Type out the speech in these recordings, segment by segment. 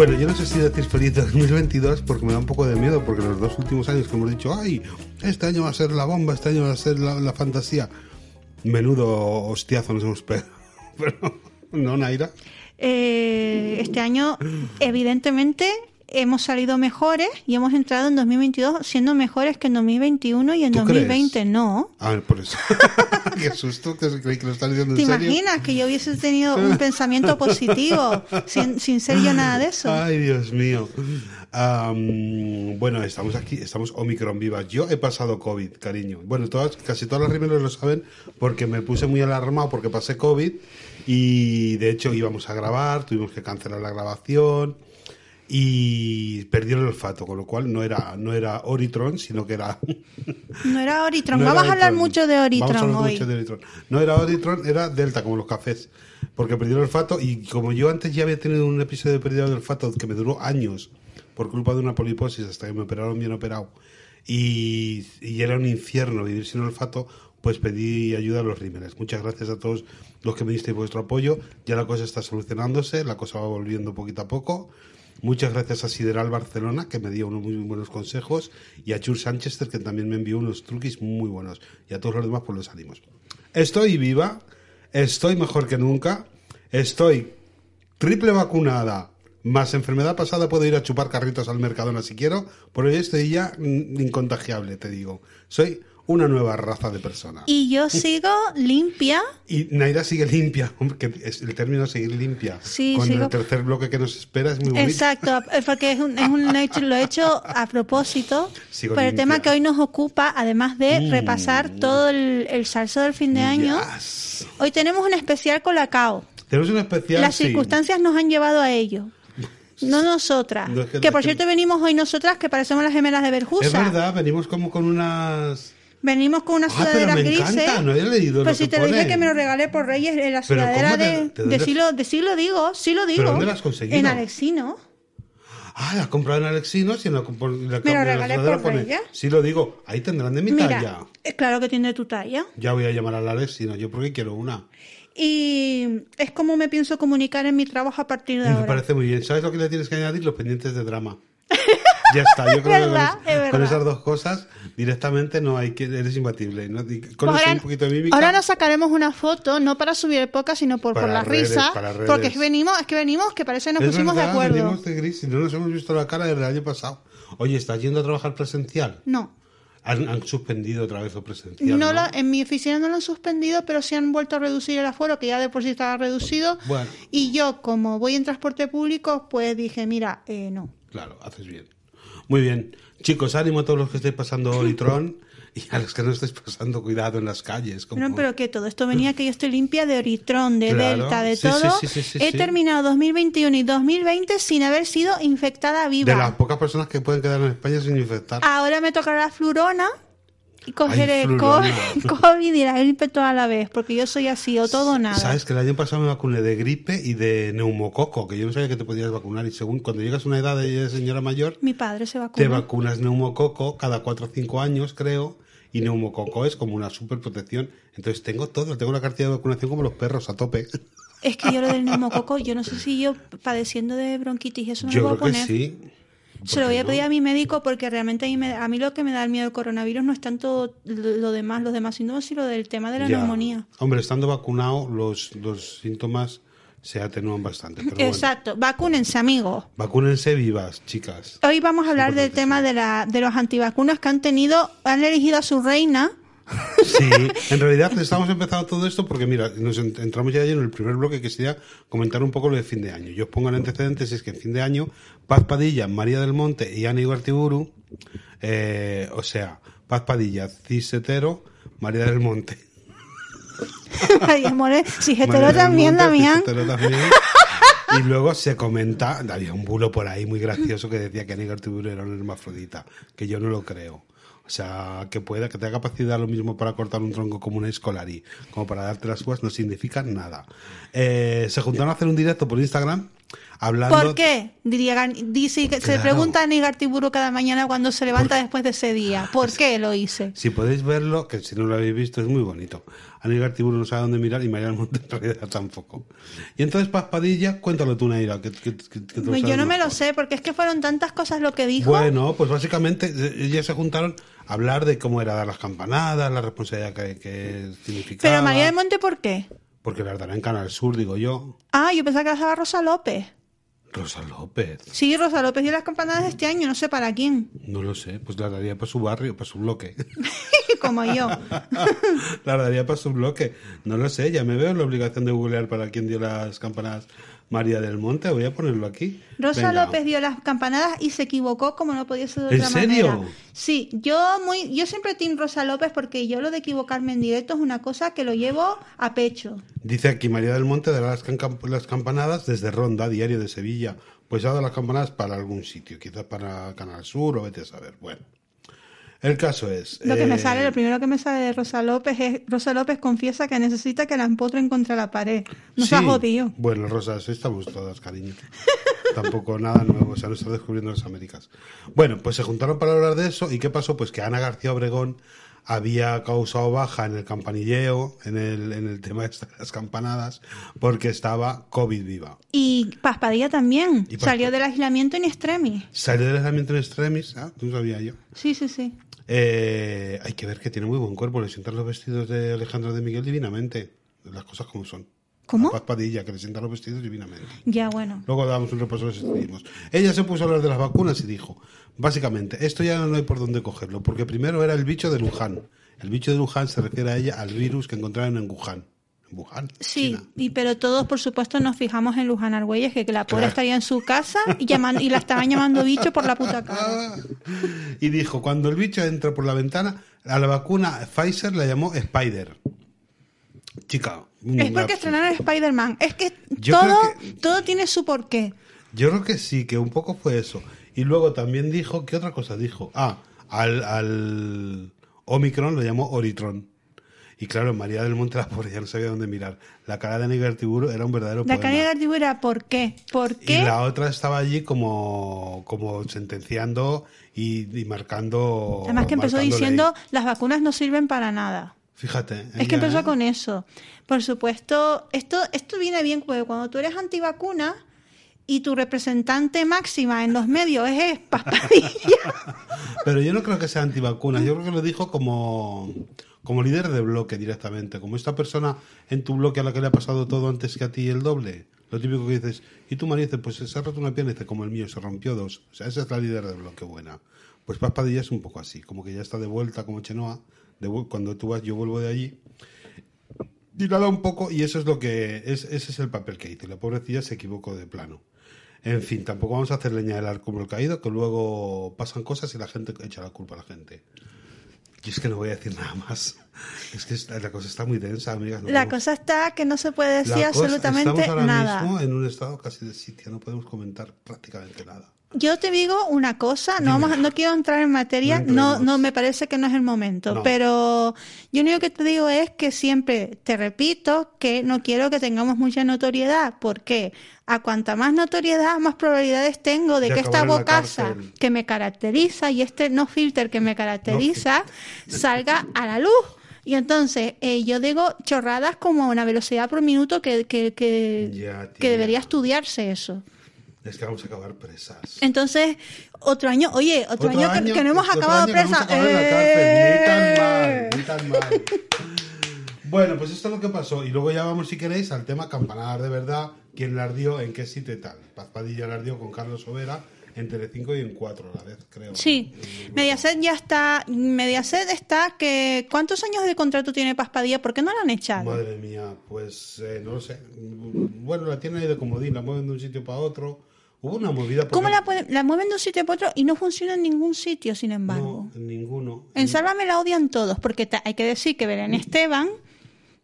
Bueno, yo no sé si decir feliz 2022 porque me da un poco de miedo, porque los dos últimos años que hemos dicho, ay, este año va a ser la bomba, este año va a ser la, fantasía. Menudo hostiazo nos hemos pegado. Pero, ¿no, Naira? Eh, este año, evidentemente, hemos salido mejores y hemos entrado en 2022 siendo mejores que en 2021 y en ¿Tú 2020 crees? no. A ver, por eso. Qué susto, que lo estás diciendo ¿Te en serio. imaginas que yo hubiese tenido un pensamiento positivo sin, sin ser yo nada de eso? Ay, Dios mío. Am, bueno, estamos aquí, estamos Omicron vivas. Yo he pasado COVID, cariño. Bueno, todas, casi todas las rimeros lo saben porque me puse muy alarmado porque pasé COVID y de hecho íbamos a grabar, tuvimos que cancelar la grabación y perdí el olfato, con lo cual no era, no era Oritron, sino que era... No era Oritron. no Vamos era a hablar Oritron. mucho de Vamos a Oritron hablar hoy. mucho de Oritron. No era Oritron, era Delta, como los cafés. Porque perdí el olfato y como yo antes ya había tenido un episodio de pérdida de olfato que me duró años por culpa de una poliposis hasta que me operaron bien operado y, y era un infierno vivir sin olfato, pues pedí ayuda a los rímenes. Muchas gracias a todos los que me disteis vuestro apoyo. Ya la cosa está solucionándose, la cosa va volviendo poquito a poco. Muchas gracias a Sideral Barcelona, que me dio unos muy buenos consejos, y a Chur Sánchez, que también me envió unos truquis muy buenos. Y a todos los demás, pues los ánimos. Estoy viva, estoy mejor que nunca, estoy triple vacunada, más enfermedad pasada, puedo ir a chupar carritos al Mercadona si quiero, por hoy estoy ya incontagiable, te digo. Soy una nueva raza de persona. Y yo sigo limpia. Y Naira sigue limpia, que es el término seguir limpia. Sí, Con sigo- el tercer bloque que nos espera es muy bonito. Exacto, porque es un, es un hecho, lo he hecho a propósito Sigo por el limpia. tema que hoy nos ocupa, además de Mm. repasar todo el, el salso del fin de año. Yes. Hoy tenemos un especial con la CAO. Tenemos un especial. Las sí. circunstancias nos han llevado a ello. No nosotras. No, es que- que, es por que- cierto venimos hoy nosotras que parecemos las gemelas de Es Berjusa. verdad, venimos como con unas. Venimos con unas Ah, pero sudaderas me grises. encanta, no he leído Pero lo si que te lo dije pone. que me lo regalé por Reyes, en la Pero sudadera ¿cómo te- de, de dónde- siglo, de digo, sí lo digo. dónde lo has conseguido? En Alexino. Ah, la has comprado en Alexinos y en la, por- la, Me lo la regalé sudadera por pone- Reyes. Sí, lo digo. Ahí tendrán de mi Mira, talla. eh, claro que tiene tu talla. Ya voy a llamar al Alexino, yo porque quiero una. Y es como me pienso comunicar en mi trabajo a partir de Me ahora. parece muy bien. ¿Sabes lo que le tienes que añadir? Los pendientes de drama. Ya está, yo creo verdad, que con, es- con esas dos cosas directamente no hay que eres imbatible. ¿no? Con Pues eso ahora, un poquito de mímica. ahora nos sacaremos una foto, no para subir el podcast, sino por, Para por la redes, risa. Porque es que venimos, es que venimos, que parece que nos Es pusimos verdad, de acuerdo. venimos de gris y no nos hemos visto la cara desde el año pasado. Oye, ¿estás yendo a trabajar presencial? No. Han, han suspendido otra vez lo presencial. No ¿no? la- en mi oficina no lo han suspendido, pero sí han vuelto a reducir el aforo, que ya de por sí estaba reducido. Bueno. Y yo, como voy en transporte público, pues dije, mira, eh, no. Claro, haces bien. Muy bien. Chicos, ánimo a todos los que estéis pasando Olitron y a los que no estéis pasando cuidado en las calles. como- Pero, pero que todo esto venía que yo estoy limpia de Oritrón, de Claro. Delta, de Sí, todo. sí, sí, He terminado 2021 y 2020 sin haber sido infectada de viva. las pocas personas que pueden quedar en España sin infectar. Ahora me tocará la flurona y cogeré Ay, flurona. COVID y la gripe toda a la vez, porque yo soy así, o todo o nada. Sabes que el año pasado me vacuné de gripe y de neumococo, que yo no sabía que te podías vacunar. Y según cuando llegas a una edad de señora mayor, Mi padre se te vacunó. vacunas neumococo cada 4 o 5 años, creo. Y neumococo es como una super protección. Entonces tengo todo, tengo la cartilla de vacunación como los perros a tope. Es que yo lo del neumococo, yo no sé si yo padeciendo de bronquitis, eso me Yo lo creo que poner. sí. Se lo ¿Por voy a pedir a mi médico porque realmente a mí, me- a mí lo que me da el miedo del coronavirus no es tanto lo demás, los demás síntomas, sino del tema de la Ya. neumonía. Hombre, estando vacunado, los, los síntomas se atenúan bastante. Pero bueno. Exacto, vacúnense, amigos. Vacúnense vivas, chicas. Hoy vamos a hablar del tema de, la, de los antivacunas que han tenido, han elegido a su reina. Sí, en realidad estamos empezando todo esto porque, mira, nos en- entramos ya en el primer bloque que sería comentar un poco lo de fin de año. Yo os pongo el antecedente, si es que en fin de año, Paz Padilla, María del Monte y Ana Ibartiburu, eh, o sea, Paz Padilla, cis hetero, María del Monte, María del también, Damián. Y luego se comenta, había un bulo por ahí muy gracioso que decía que Anígar Tiburo era un hermafrodita, que yo no lo creo. O sea, que pueda, que tenga capacidad lo mismo para cortar un tronco como una escolari, como para darte las uvas, no significa nada. Eh, se juntaron a hacer un directo por Instagram hablando... ¿Por qué? Diría, dice que se Claro. pregunta a Nigar Tiburo cada mañana cuando se levanta después de ese día. ¿Por qué lo hice? Si podéis verlo, que si no lo habéis visto es muy bonito. Anígar Tiburo no sabe dónde mirar y María del Monte en realidad tampoco. Y entonces Paspadilla, cuéntalo tú, Naira. Que, que- que- que tú Pues yo no me lo sé, porque es que fueron tantas cosas lo que dijo. Bueno, pues básicamente eh, ellas se juntaron a hablar de cómo era dar las campanadas, la responsabilidad que, que significaba. Pero María del Monte, ¿por qué? Porque las dará en Canal Sur, digo yo. Ah, yo pensaba que las daba Rosa López. Rosa López. Sí, Rosa López dio las campanadas este año, no sé para quién. No lo sé, pues las daría para su barrio, para su bloque. Como yo. las daría para su bloque. No lo sé, ya me veo en la obligación de googlear para quién dio las campanadas María del Monte. Voy a ponerlo aquí. Rosa Venga. López dio las campanadas y se equivocó como no podía ser de ¿En otra serio? manera. Sí, yo muy, yo siempre team Rosa López porque yo lo de equivocarme en directo es una cosa que lo llevo a pecho. Dice aquí María del Monte dará las, las campanadas desde Ronda, diario de Sevilla. Pues ha dado las campanadas para algún sitio, quizás para Canal Sur o vete a saber. Bueno, el caso es. Lo que me eh, sale, lo primero que me sale de Rosa López es Rosa López confiesa que necesita que la empotren contra la pared. No se ha sí. jodido. Bueno, Rosa, así estamos todas, cariño. Tampoco nada nuevo, o sea, no está descubriendo las Américas. Bueno, pues se juntaron para hablar de eso. ¿Y qué pasó? Pues que Ana García Obregón había causado baja en el campanilleo, en el, en el tema de las campanadas, porque estaba COVID viva. Y Paspadilla también. Y Paspa- Salió del aislamiento in extremis. Salió del aislamiento en extremis, ah, no sabía yo. Sí, sí, sí. Eh, hay que ver que tiene muy buen cuerpo. Le sientan los vestidos de Alejandra de Miguel divinamente. Las cosas como son. ¿Cómo? A Paz Padilla, que le sientan los vestidos divinamente. Ya, bueno. Luego damos un repaso de los seguimos. Ella se puso a hablar de las vacunas y dijo, básicamente, esto ya no hay por dónde cogerlo, porque primero era el bicho de Luján. El bicho de Luján se refiere a ella al virus que encontraron en Wuhan. Wuhan. Sí, China. y pero todos, por supuesto, nos fijamos en Luján Argüelles, que, que la pobre Claro. estaría en su casa y, llaman- y la estaban llamando bicho por la puta cara. Y dijo, cuando el bicho entra por la ventana, a la vacuna Pfizer la llamó Spider. Chica. Es porque estrenaron Spider-Man. Es que Yo todo, que- todo tiene su porqué. Yo creo que sí, que un poco fue eso. Y luego también dijo, ¿qué otra cosa dijo? Ah, al, al Omicron lo llamó Oritron. Y claro, María del Monte, la pobre, ya no sabía dónde mirar. La cara de Aníbal Tiburo era un verdadero La poema. cara de Gartibú era ¿por qué? ¿Por Y qué? la otra estaba allí como, como sentenciando y, y marcando. Además que empezó diciendo ley. las vacunas no sirven para nada. Fíjate. Es que empezó ¿eh? con eso. Por supuesto, esto, esto viene bien porque cuando tú eres antivacuna y tu representante máxima en los medios es Paspadilla. Pero yo no creo que sea antivacunas, yo creo que lo dijo como, como líder de bloque directamente, como esta persona en tu bloque a la que le ha pasado todo antes que a ti el doble. Lo típico que dices, y tú María dices, pues se ha roto una pierna dice, como el mío, se rompió dos. O sea, esa es la líder de bloque buena. Pues Paz Padilla es un poco así, como que ya está de vuelta como Chenoa, cuando tú vas yo vuelvo de allí. Y nada un poco, y eso es lo que, es, ese es el papel que hizo. La pobrecilla se equivocó de plano. En fin, tampoco vamos a hacer leña del árbol caído, que luego pasan cosas y la gente echa la culpa a la gente. Y es que no voy a decir nada más. Es que la cosa está muy densa, amigas. no La podemos- cosa está que no se puede la decir cosa- absolutamente estamos ahora nada. mismo en un estado casi de sitio, no podemos comentar prácticamente nada. Yo te digo una cosa, no vamos, no quiero entrar en materia, No no, me parece que no es el momento, No. pero yo lo único que te digo es que siempre te repito que no quiero que tengamos mucha notoriedad, porque a cuanta más notoriedad, más probabilidades tengo de, De que esta bocaza que me caracteriza y este no filter que me caracteriza salga a la luz. Y entonces eh, yo digo chorradas como a una velocidad por minuto que, que, que, Ya, que debería estudiarse eso. Es que vamos a acabar presas. Entonces, otro año, oye, otro, año, que- que, no hemos otro acabado año que vamos presa. a acabar en la ¡Eh! Ni tan mal, ni tan mal. Bueno, pues esto es lo que pasó. Y luego ya vamos, si queréis, al tema campanadas de verdad. ¿Quién la ardió? ¿En qué sitio y tal? Paz Padilla la ardió con Carlos Overa en Telecinco y en Cuatro a la vez, creo. Sí, Eh, Mediaset ya está, Mediaset está que ¿cuántos años de contrato tiene Paspadilla? ¿Por qué no la han echado? Madre mía, pues eh, no lo sé. Bueno, la tienen ahí de comodín, la mueven de un sitio para otro. Hubo una movida. porque- ¿Cómo la, pueden- la mueven de un sitio para otro y no funciona en ningún sitio, sin embargo? No, en ninguno. En Sálvame la odian todos, porque ta- hay que decir que Belén Esteban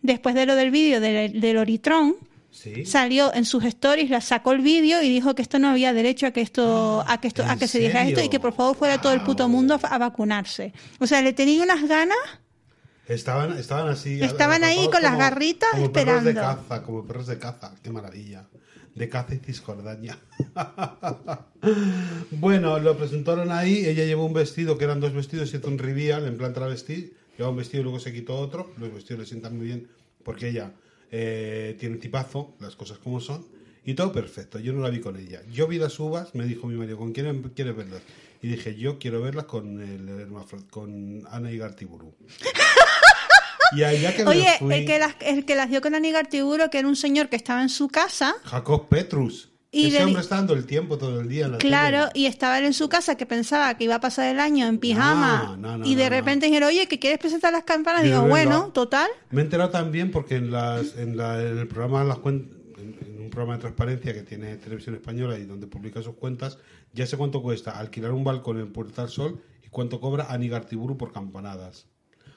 después de lo del vídeo del, del Oritron, Sí. salió en sus stories, la sacó el vídeo y dijo que esto no había derecho a que esto, a que esto, a ¿en que se dijera esto y que por favor fuera todo el puto mundo a, a vacunarse. O sea, le tenía unas ganas. Estaban, estaban así. Estaban ahí con las garritas como Perros de esperando. caza, como perros de caza. Qué maravilla. De y cisjordania. bueno, lo presentaron ahí. Ella llevó un vestido, que eran dos vestidos, hizo un reveal en plan travesti. Llevaba un vestido y luego se quitó otro. Los vestidos le sientan muy bien porque ella eh, tiene tipazo, las cosas como son. Y todo perfecto. Yo no la vi con ella. Yo vi las uvas, me dijo mi marido, ¿con quién quieres verlas? Y dije, yo quiero verlas con, el, con Ana Igartiburu. Y allá que me Oye, fui, el que, las, el que las dio con Anígar Tiburo, que era un señor que estaba en su casa, Jacob Petrus. Y Ese hombre está dando el tiempo todo el día en la claro, tele. y estaba él en su casa que pensaba que iba a pasar el año en pijama. No, no, no, y de repente dijeron, oye, que quieres presentar las campanas. Digo, bueno, total. Me he enterado también porque en, las, en, la- en el programa Las Cuen- en, en un programa de transparencia que tiene Televisión Española y donde publica sus cuentas, ya sé cuánto cuesta alquilar un balcón en Puerta del Sol y cuánto cobra Anigartiburu por campanadas.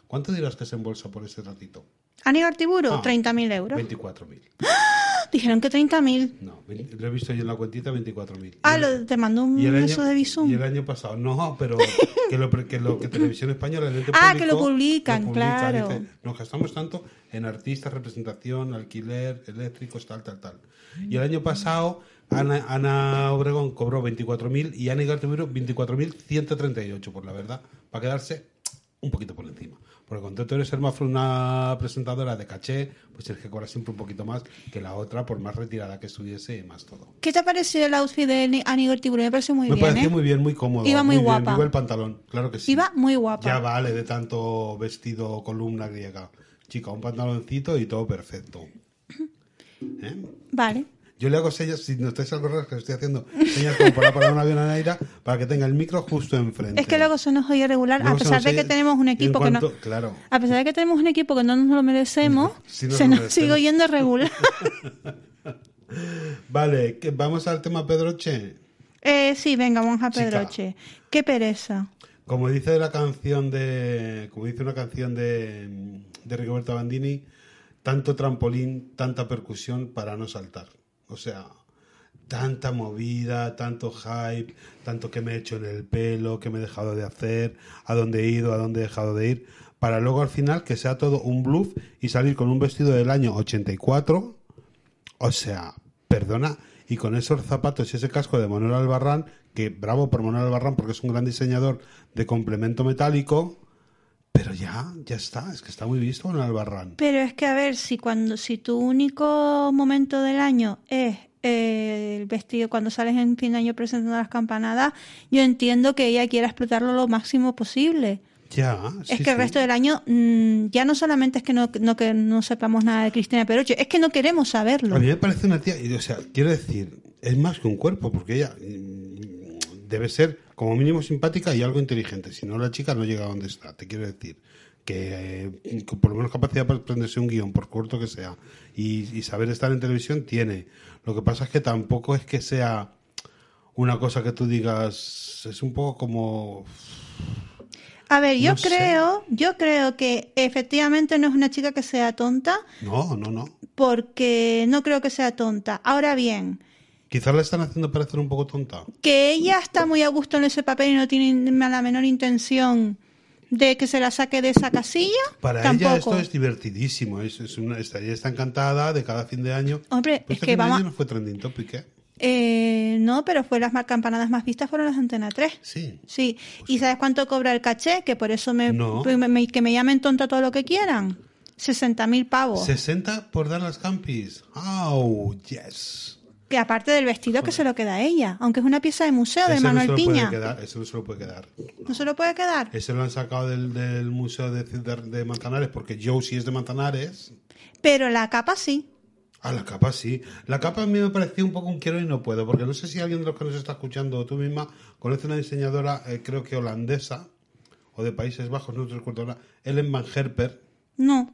¿Cuánto dirás que se embolsa por ese ratito? Anígar Tiburo, Ah, 30.000 euros. 24.000. Dijeron que 30.000. No, lo he visto yo en la cuentita, 24.000. Ah, lo- te mandó un Y el, eso de Bizum. y el año pasado, no, pero que lo, que lo que Televisión Española, el Ah, que lo publican, claro. dice, nos gastamos tanto en artistas, representación, alquiler, eléctricos, tal, tal, tal. Y el año pasado, Ana, Ana Obregón cobró 24.000 y Ana Igartiburu 24.138, por la verdad, para quedarse un poquito por encima. Porque cuando tú eres una presentadora de caché, pues tienes que cobrar siempre un poquito más que la otra, por más retirada que estuviese y más todo. ¿Qué te ha parecido el outfit de Anígar Tiburo? Me pareció muy Me bien, pareció ¿eh? muy bien, muy cómodo. Iba muy bien. guapa. Iba el pantalón, claro que sí. Iba muy guapa. Ya vale de tanto vestido columna griega. Chica, un pantaloncito y todo perfecto. ¿Eh? Vale. Yo le hago señas, si notáis algo raro que estoy haciendo, señas como para parar un avión a Naira para que tenga el micro justo enfrente. Es que luego se nos oye regular, a Luego pesar de que tenemos un en equipo que no... Claro. A pesar de que tenemos un equipo que no nos lo merecemos, Sí nos se nos sigue oyendo regular. Vale, que vamos al tema Pedroche. eh, sí, venga, vamos a Chica. Pedroche. Qué pereza. Como dice la canción de. Como dice una canción de, de Rigoberta Bandini, tanto trampolín, tanta percusión para no saltar. O sea, tanta movida, tanto hype, tanto que me he hecho en el pelo, que me he dejado de hacer, a dónde he ido, a dónde he dejado de ir, para luego al final que sea todo un bluff y salir con un vestido del año 84. O sea, perdona, y con esos zapatos y ese casco de Manuel Albarrán, que bravo por Manuel Albarrán porque es un gran diseñador de complemento metálico, pero ya, ya está, es que está muy visto Manuel Albarrán. Pero es que a ver, si cuando si tu único momento del año es eh, el vestido cuando sales en fin de año presentando las campanadas, yo entiendo que ella quiera explotarlo lo máximo posible. Ya, es sí, que el sí. resto del año mm, ya no solamente es que no, no que no sepamos nada de Cristina Peroche, es que no queremos saberlo. A mí me parece una tía, y, o sea, quiero decir, es más que un cuerpo, porque ella mm, debe ser como mínimo simpática y algo inteligente. Si no, la chica no llega a donde está. Te quiero decir que, eh, por lo menos capacidad para aprenderse un guion, por corto que sea, y, y saber estar en televisión tiene. Lo que pasa es que tampoco es que sea una cosa que tú digas, es un poco como... A ver, yo No sé. creo, yo creo que efectivamente no es una chica que sea tonta, No, no, no. porque no creo que sea tonta. Ahora bien, Quizás la están haciendo parecer un poco tonta. que ella está muy a gusto en ese papel y no tiene la menor intención de que se la saque de esa casilla, Para tampoco. ella esto es divertidísimo. Es, es una, está, ella está encantada de cada fin de año. Hombre, Pero es este que vamos- no fue trending topic, ¿eh? Eh, no, pero fue las campanadas más vistas fueron las Antena 3. Sí. Sí, ¿y sabes cuánto cobra el caché? Que por eso me, No. me- me- que me llamen tonta todo lo que quieran. 60 mil pavos. 60 por dar las campis. Oh, yes. Que aparte del vestido que se lo queda a ella, aunque es una pieza de museo de no Manuel puede Piña. quedar, ese no se lo puede quedar. ¿No se lo puede quedar? Ese lo han sacado del, del Museo de, de, de Manzanares porque Joe sí es de Manzanares. Pero la capa sí. Ah, la capa sí. La capa a mí me parecía un poco un quiero y no puedo, porque no sé si alguien de los que nos está escuchando o tú misma conoce una diseñadora, eh, creo que holandesa, o de Países Bajos, no te recuerdo ahora, Ellen Van Herper. No.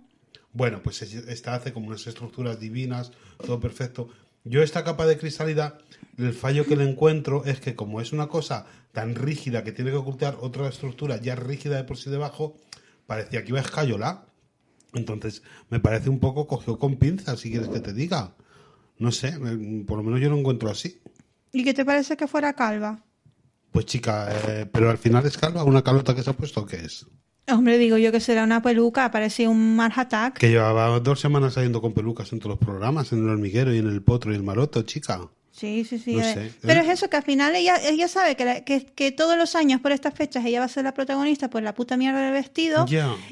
Bueno, pues es- esta hace como unas estructuras divinas, todo perfecto. Yo esta capa de cristalidad, el fallo que le encuentro es que como es una cosa tan rígida que tiene que ocultar otra estructura ya rígida de por sí debajo, parecía que iba a escayolar. Entonces, me parece un poco cogió con pinzas, si quieres que te diga. No sé, me- por lo menos yo lo encuentro así. ¿Y qué te parece que fuera calva? Pues chica, eh, pero al final es calva, una calota que se ha puesto, ¿o ¿qué es? Hombre, digo yo que será una peluca, parecía un Mars Attack. Que llevaba dos semanas saliendo con pelucas en todos los programas, en el hormiguero y en el potro y el maroto, chica. Sí, sí, sí. No eh. sé. Pero es eso, que al final ella, ella sabe que, la- que, que todos los años por estas fechas ella va a ser la protagonista por la puta mierda del vestido.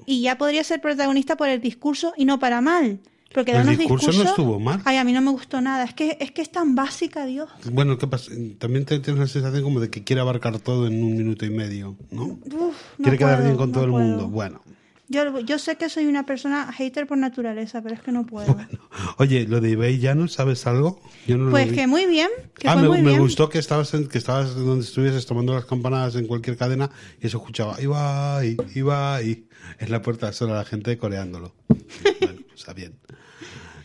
Y ya podría ser protagonista por el discurso y no para mal. Porque El discurso no discursos... estuvo mal. Ay, a mí no me gustó nada. Es que es, que es tan básica, Dios. Bueno, ¿qué pasa? También te tienes la sensación como de que quiere abarcar todo en un minuto y medio, ¿no? Uf, no quiere quedar bien con no todo el mundo. Bueno. Yo, yo sé que soy una persona hater por naturaleza, pero es que no puedo. Oye, lo de eBay ya no sabes algo? Yo no pues que muy bien. Que ah, fue me, muy me bien. gustó que estabas, en- que estabas donde estuvieses tomando las campanadas en cualquier cadena y se escuchaba, iba ahí, iba ahí, en la puerta sola la gente coreándolo. bueno, o sea, bien.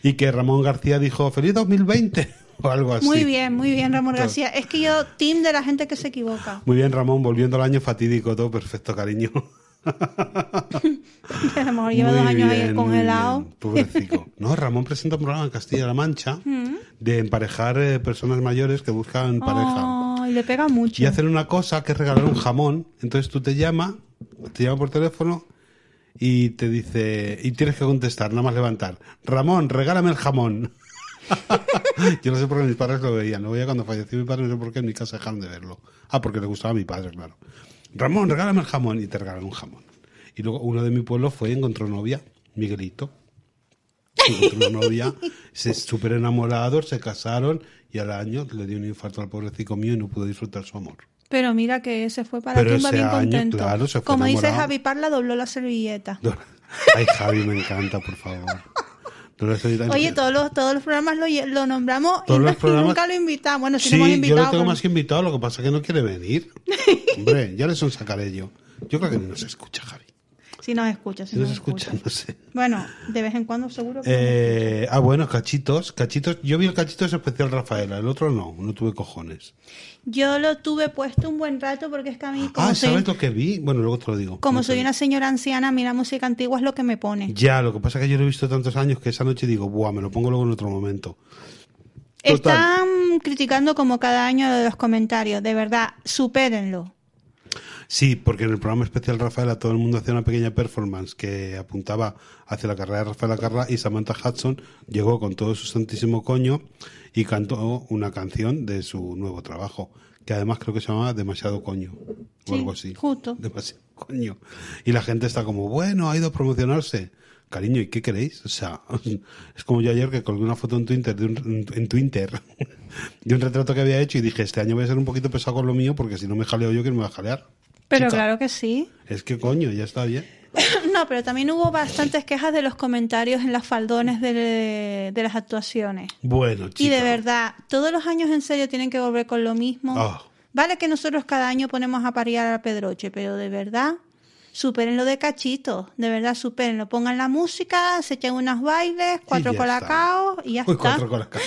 Y que Ramón García dijo, feliz 2020 o algo así. Muy bien, muy bien, Ramón. García. Es que yo, team de la gente que se equivoca. Muy bien, Ramón, volviendo al año fatídico, todo perfecto, cariño. A lo mejor lleva Muy dos años ahí bien, muy congelado. No, Ramón presenta un programa en Castilla-La Mancha Mm. de emparejar eh, personas mayores que buscan pareja. Ay, le pega mucho. Y hacen una cosa que es regalar un jamón. Entonces tú te llama, te llama por teléfono y te dice, y tienes que contestar, nada más levantar. Ramón, regálame el jamón. Yo no sé por qué mis padres lo veían. Luego ya cuando falleció mi padre, no sé por qué en mi casa dejaron de verlo. Ah, porque le gustaba a mi padre, claro. Ramón, regálame el jamón. Y te regalan un jamón. Y luego uno de mi pueblo fue y encontró novia, Miguelito. Encontró una novia, se súper enamorados, se casaron y al año le dio un infarto al pobrecito mío y no pudo disfrutar su amor. Pero mira que se fue para Pero tumba bien año, contento. claro, se fue Como dice enamorado. Javi Parla, dobló la servilleta. Ay, Javi, me encanta, por favor. Oye, todos los, todos los programas lo, nombramos y, no- nunca lo invitamos. Bueno, sí, Sí, hemos yo invitado. lo tengo pero- más que invitado, lo que pasa es que no quiere venir. Hombre, ya le son sacaré yo. Yo creo que ni nos escucha, Javi. Si nos escucha, si Si nos escucha, no sé. Bueno, de vez en cuando seguro que... Eh, ah, bueno, cachitos, cachitos. Yo vi el cachitos especial Rafaela, el otro no, no tuve cojones. Yo lo tuve puesto un buen rato porque es que a mí, como, Ah, soy, ¿sabes lo que vi? Bueno, luego te lo digo. como No soy una señora anciana, a mí la música antigua es lo que me pone. Ya, lo que pasa es que yo lo he visto tantos años que esa noche digo, buah, me lo pongo luego en otro momento. Total. Están criticando como cada año los comentarios. De verdad, supérenlo. Sí, porque en el programa especial Rafaela todo el mundo hacía una pequeña performance que apuntaba hacia la carrera de Rafaela Carrá y Samantha Hudson llegó con todo su santísimo coño y cantó una canción de su nuevo trabajo, que además creo que se llamaba Demasiado Coño o Sí, algo así. justo. Demasiado Coño. Y la gente está como, bueno, ha ido a promocionarse. Cariño, ¿y qué queréis? O sea, es como yo ayer que colgué una foto en Twitter, de un, en Twitter de un retrato que había hecho y dije, este año voy a ser un poquito pesado con lo mío porque si no me jaleo yo, ¿quién me va a jalear? Pero Chica. claro que sí. Es que coño, ya está bien. No, pero también hubo bastantes quejas de los comentarios en las faldones de, de las actuaciones. Bueno, chica. Y de verdad, todos los años en serio tienen que volver con lo mismo. Ah. Vale que nosotros cada año ponemos a parear a Pedroche, pero de verdad, superen lo de cachito. De verdad, supérenlo. Pongan la música, se echen unos bailes, cuatro colacaos y ya Uy, está. cuatro colacaos.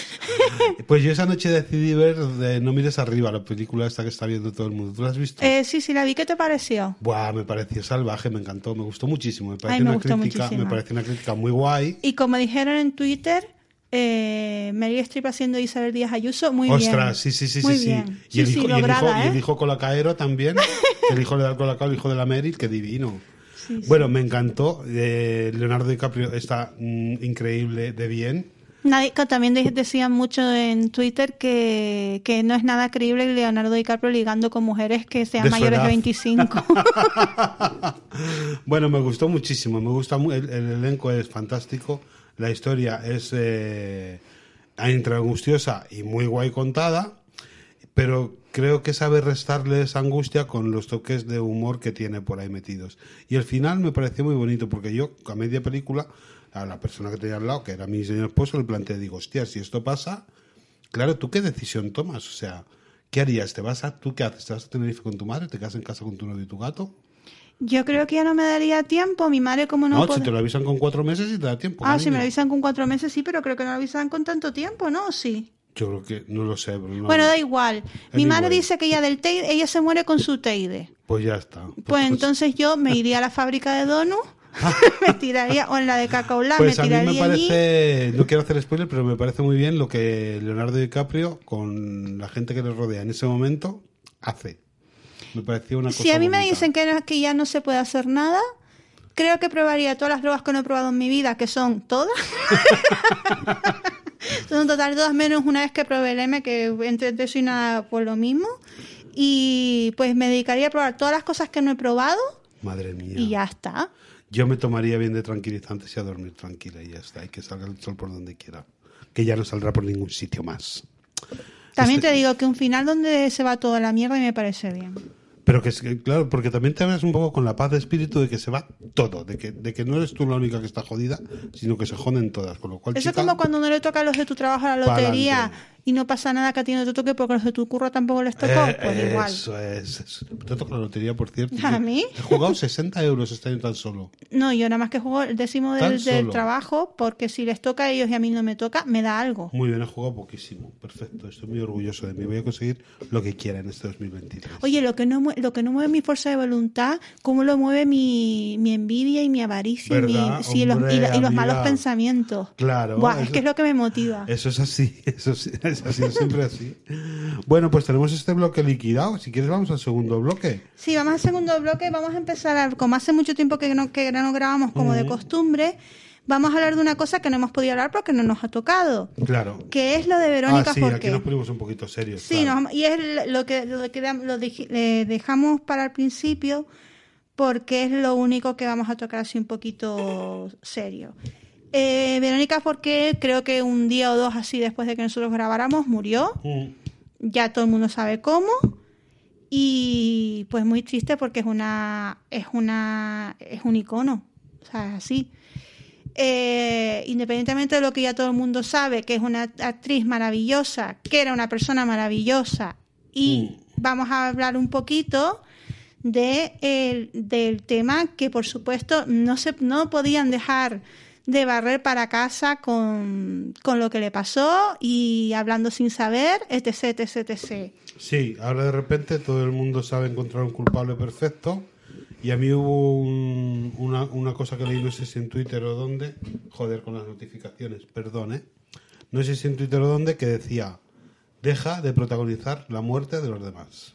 pues yo esa noche decidí ver de No mires arriba, la película esta que está viendo todo el mundo. ¿Tú la has visto? Eh, sí, sí, la vi. ¿Qué te pareció? Buah, me pareció salvaje, me encantó, me gustó muchísimo. Me pareció Ay, me una crítica, muchísimo. me pareció una crítica muy guay. Y como dijeron en Twitter, eh, Meryl Streep haciendo Isabel Díaz Ayuso, muy bien. Ostras, sí, sí, sí, Muy sí, bien. Y el Sí, hijo, sí, y el hijo, lograda, y el ¿eh? hijo Colacaero también. el hijo le da el Colacao, el hijo de la Meryl, qué divino. Sí. Bueno, me encantó. Eh, Leonardo DiCaprio está mm, increíble de bien. Nadie, que también de- decían mucho en Twitter que, que no es nada creíble Leonardo DiCaprio ligando con mujeres que sean De mayores edad. de 25. Bueno, me gustó muchísimo, me gusta el, el elenco es fantástico, la historia es eh, y muy guay contada, pero creo que sabe restarle esa angustia con los toques de humor que tiene por ahí metidos. Y el final me pareció muy bonito, porque yo a media película, a la persona que tenía al lado, que era mi señor esposo, le planteé, digo, hostia, si esto pasa, claro, ¿tú qué decisión tomas? O sea, ¿qué harías? ¿Te vas a, ¿Tú qué haces? ¿Te vas a Tenerife con tu madre? ¿Te quedas en casa con tu novio y tu gato? Yo creo que ya no me daría tiempo. Mi madre, como no. No, puede- si te lo avisan con cuatro meses y te da tiempo. Ah, si me lo avisan con cuatro meses, sí, pero creo que no lo avisan con tanto tiempo, ¿no? Sí. Yo creo que no lo sé. pero no- Bueno, da igual. Mi madre dice que ella del Teide, ella se muere con su Teide. Pues ya está. Pues entonces yo me iría a la fábrica de Donut, me tiraría, o en la de Cacaolá Pues a me mí me tiraría allí. parece, no quiero hacer spoiler, pero me parece muy bien lo que Leonardo DiCaprio, con la gente que le rodea en ese momento, hace. Me pareció una cosa Si a mí me dicen que, no- que ya no se puede hacer nada, creo que probaría todas las drogas que no he probado en mi vida, que son todas. son total todas, menos una vez que probé el M, que entre eso y nada por lo mismo. Y pues me dedicaría a probar todas las cosas que no he probado Madre mía. y ya está. Yo me tomaría bien de tranquilizantes y a dormir tranquila y ya está. Y que salga el sol por donde quiera. Que ya no saldrá por ningún sitio más. También Este- te digo que un final donde se va toda la mierda y me parece bien. Pero que, es que, claro, porque también te hablas un poco con la paz de espíritu de que se va todo, de que, de que no eres tú la única que está jodida, sino que se joden todas, con lo cual Eso es como cuando no le toca a los de tu trabajo la lotería. Y no pasa nada que a ti no te toque porque los de tu curro tampoco les tocó. eh, pues igual. Eso es, es- Te toca la lotería, por cierto. ¿A mí? He jugado 60 euros este año tan solo. No, yo nada más que juego el décimo del, del trabajo porque si les toca a ellos y a mí no me toca, me da algo. Muy bien, he jugado poquísimo. Perfecto, estoy muy orgulloso de mí. Voy a conseguir lo que quiera en este 2023. Oye, lo que no lo que no mueve mi fuerza de voluntad, cómo lo mueve mi, mi envidia y mi avaricia y, mi- sí, los- y, y los Hombre, malos pensamientos. Claro, Buah, es eso- que es lo que me motiva. Eso es así, eso sí, es así, siempre así. Bueno, pues tenemos este bloque liquidado. Si quieres, vamos al segundo bloque. Sí, vamos al segundo bloque. Vamos a empezar, a- como hace mucho tiempo que no, que no grabamos como de costumbre, vamos a hablar de una cosa que no hemos podido hablar porque no nos ha tocado, Claro. que es lo de Verónica ah, sí, aquí Forqué. nos ponemos un poquito serios. Sí, claro. nos- y es lo que, lo que lo dejamos para el principio porque es lo único que vamos a tocar así un poquito serio. Eh, Verónica Forqué creo que un día o dos así después de que nosotros grabáramos murió, Mm. ya todo el mundo sabe cómo. Y pues muy triste porque es una es una es un icono, o sea, es así. Eh, independientemente de lo que ya todo el mundo sabe, que es una actriz maravillosa, que era una persona maravillosa, y vamos a hablar un poquito de el- del tema que por supuesto no se no podían dejar de barrer para casa con, con lo que le pasó y hablando sin saber, etc, etc, etc. Sí, ahora de repente todo el mundo sabe encontrar un culpable perfecto. Y a mí hubo un- una, una cosa que leí, no sé si en Twitter o dónde, joder con las notificaciones, perdón, ¿eh? No sé si en Twitter o dónde, que decía, deja de protagonizar la muerte de los demás.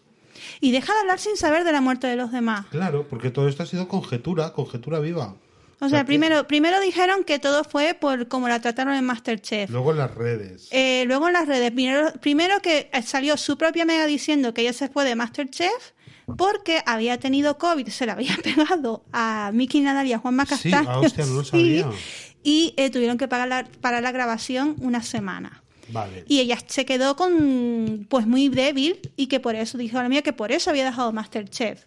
Y deja de hablar sin saber de la muerte de los demás. Claro, porque todo esto ha sido conjetura, conjetura viva. O sea, que- primero, primero dijeron que todo fue por cómo la trataron en Masterchef. Luego en las redes. Eh, luego en las redes, primero, primero que salió su propia amiga diciendo que ella se fue de Masterchef porque había tenido COVID, se la había pegado a Miki Nadal y a Juanma Sí, Castaño. ah, hostia, no lo sí, y eh, tuvieron que pagar la, parar la grabación una semana. Vale. Y ella se quedó con pues muy débil y que por eso dijo a la mía que por eso había dejado Masterchef.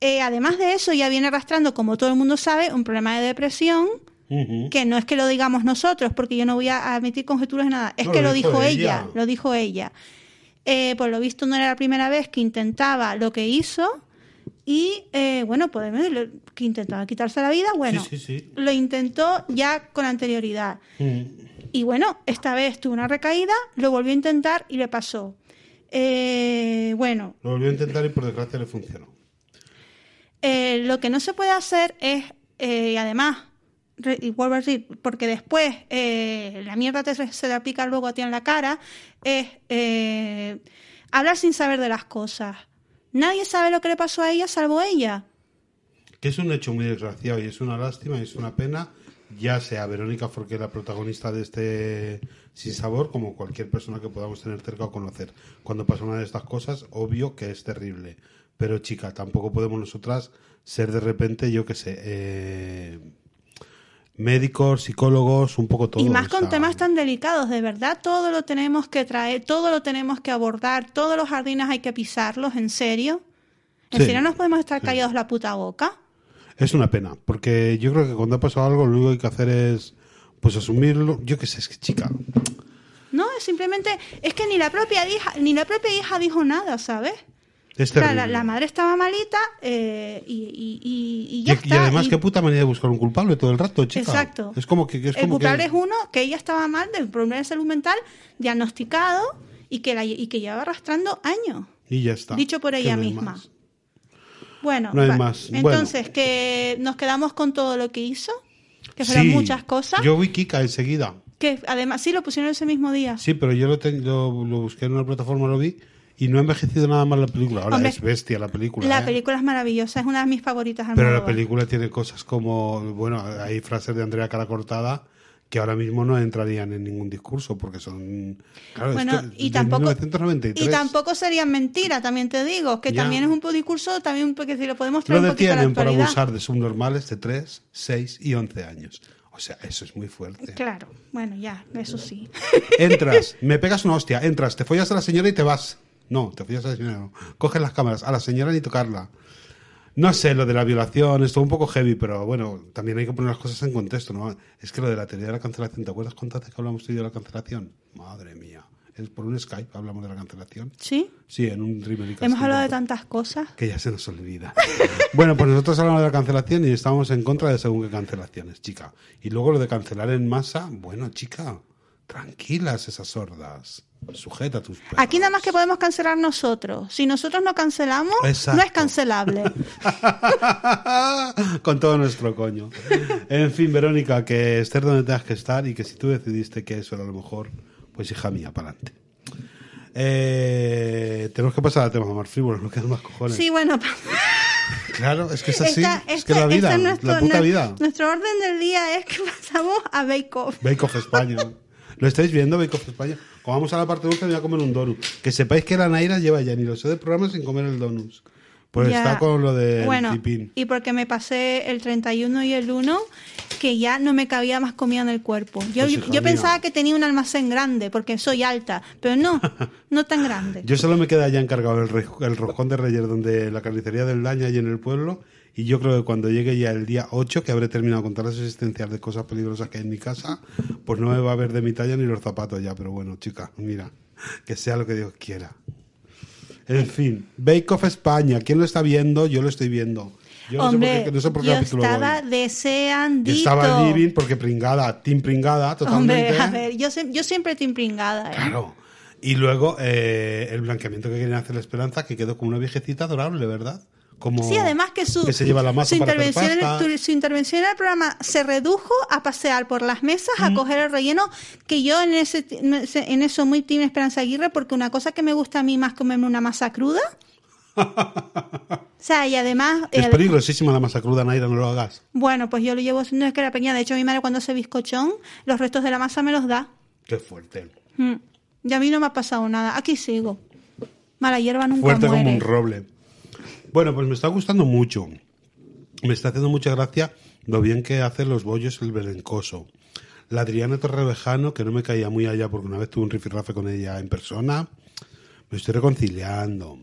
Eh, además de eso, ya viene arrastrando, como todo el mundo sabe, un problema de depresión, que no es que lo digamos nosotros, porque yo no voy a admitir conjeturas nada, es No, que lo lo dijo ella, ella. lo dijo ella. Eh, por lo visto no era la primera vez que intentaba lo que hizo y, eh, bueno, podemos lo- que intentaba quitarse la vida, bueno, Sí, sí, sí. lo intentó ya con anterioridad. Mm. Y bueno, esta vez tuvo una recaída, lo volvió a intentar y le pasó. Eh, bueno, Lo volvió a intentar y por desgracia le funcionó. Eh, lo que no se puede hacer es, eh, además, y vuelvo a decir, porque después eh, la mierda te, se te aplica luego a ti en la cara, es eh, hablar sin saber de las cosas. Nadie sabe lo que le pasó a ella salvo ella. Que es un hecho muy desgraciado y es una lástima y es una pena, ya sea Verónica Forqué la protagonista de este Sin Sabor, como cualquier persona que podamos tener cerca o conocer. Cuando pasa una de estas cosas, obvio que es terrible. Pero chica, tampoco podemos nosotras ser de repente, yo qué sé, eh, médicos, psicólogos, un poco todo. y más o con sea, temas tan delicados, de verdad, todo lo tenemos que traer, todo lo tenemos que abordar, todos los jardines hay que pisarlos, ¿en serio? ¿En Sí, serio nos podemos estar sí. callados la puta boca? Es una pena, porque yo creo que cuando ha pasado algo, lo único que hay que hacer es pues asumirlo. Yo qué sé, es que chica, No, es simplemente, es que ni la propia hija, ni la propia hija dijo nada, ¿sabes? Es O sea, terrible. la, la madre estaba malita eh, y, y, y, ya y está. además, y qué puta manera de buscar un culpable todo el rato, chica. Exacto. Es como que, es el culpable que... es uno, que ella estaba mal del problema de salud mental, diagnosticado y que, la, y que lleva arrastrando años. Y ya está. Dicho por ella no misma. más. Bueno, No hay más. Bueno. Entonces, que nos quedamos con todo lo que hizo, que fueron Sí, muchas cosas, Yo vi Kika enseguida. que además sí lo pusieron ese mismo día. Sí, pero yo lo, ten- lo, lo busqué en una plataforma, lo vi y no ha envejecido nada más la película. Ahora Hombre, es bestia la película. la ¿eh? película es maravillosa, es una de mis favoritas. Pero la película tiene cosas como, bueno, hay frases de Andrea Cara Cortada que ahora mismo no entrarían en ningún discurso porque son, claro, Bueno, esto es y tampoco, 1993. y tampoco serían mentiras, también te digo, que Ya. también es un discurso, también porque si lo podemos traer Lo un detienen por actualidad. abusar de subnormales de 3, 6 y 11 años. O sea, eso es muy fuerte. Claro, bueno, ya, eso sí. Entras, me pegas una hostia, entras, te follas a la señora y te vas. No, te follas a la señora, no. Coges las cámaras, a la señora ni tocarla. No sé, lo de la violación es todo un poco heavy, pero bueno, también hay que poner las cosas en contexto, ¿no? Es que lo de la teoría de la cancelación, ¿te acuerdas cuántas veces que hablamos tú y yo de la cancelación? Madre mía. Es por un Skype hablamos de la cancelación. ¿Sí? Sí, en un remake. Hemos hablado de tantas cosas. Que ya se nos olvida. bueno, pues nosotros hablamos de la cancelación y estamos en contra de según qué cancelaciones, chica. Y luego lo de cancelar en masa, bueno, chica, tranquilas esas sordas. Sujeta tus perros. Aquí nada más que podemos cancelar nosotros. Si nosotros no cancelamos, Exacto. no es cancelable. Con todo nuestro coño. En fin, Verónica, que estés donde tengas que estar y que si tú decidiste que eso era lo mejor, pues hija mía, para adelante. Eh, tenemos que pasar a temas más frívolos, no quedan más cojones. Sí, bueno, Claro, es que es así, esta- es que la vida, es nuestro, la puta vida. Nuestro orden del día es que pasamos a Bake Off. Bake Off España. ¿Lo estáis viendo, Bake Off España? Como vamos a la parte dulce, me voy a comer un donut. Que sepáis que la Naira lleva ya ni lo sé de programa sin comer el donut. Pues Ya. está con lo del bueno, tipín. y porque me pasé el 31 y el 1, que ya no me cabía más comida en el cuerpo. Yo, Pues, yo, yo pensaba que tenía un almacén grande, porque soy alta, pero no, no tan grande. Yo solo me queda ya encargado el, el roscón de Reyes, donde la carnicería del Daña y en el pueblo. Y yo creo que cuando llegue ya el día 8, que habré terminado con todas las existencias de cosas peligrosas que hay en mi casa, pues no me va a ver de mi talla ni los zapatos ya. Pero bueno, chica, mira, que sea lo que Dios quiera. En fin, Bake Off España, ¿quién lo está viendo? Yo lo estoy viendo. Yo no Hombre, sé por qué, no sé por qué yo estaba voy. deseandito. Estaba living porque pringada, team pringada, totalmente. Hombre, a ver, yo, yo siempre estoy impringada, ¿eh? Claro. Y luego eh, el blanqueamiento que querían hacer la Esperanza, que quedó como una viejecita adorable, ¿verdad? Como Sí, además que su, que se lleva la masa su, intervención tu- su intervención en el programa se redujo a pasear por las mesas, a coger el relleno, que yo en ese en eso muy team Esperanza Aguirre, porque una cosa que me gusta a mí más comerme una masa cruda. o sea, y además... Es eh, peligrosísima la masa cruda, Naira, no lo hagas. bueno, pues yo lo llevo haciendo es que era pequeña. De hecho, mi madre cuando hace bizcochón, los restos de la masa me los da. Qué fuerte. Mm. Y a mí no me ha pasado nada. Aquí sigo. Mala hierba nunca Fuerte muere. como un roble. Bueno, pues me está gustando mucho. Me está haciendo mucha gracia lo bien que hacen los bollos el belencoso. La Adriana Torrevejano, que no me caía muy allá porque una vez tuve un rifirrafe con ella en persona, me estoy reconciliando.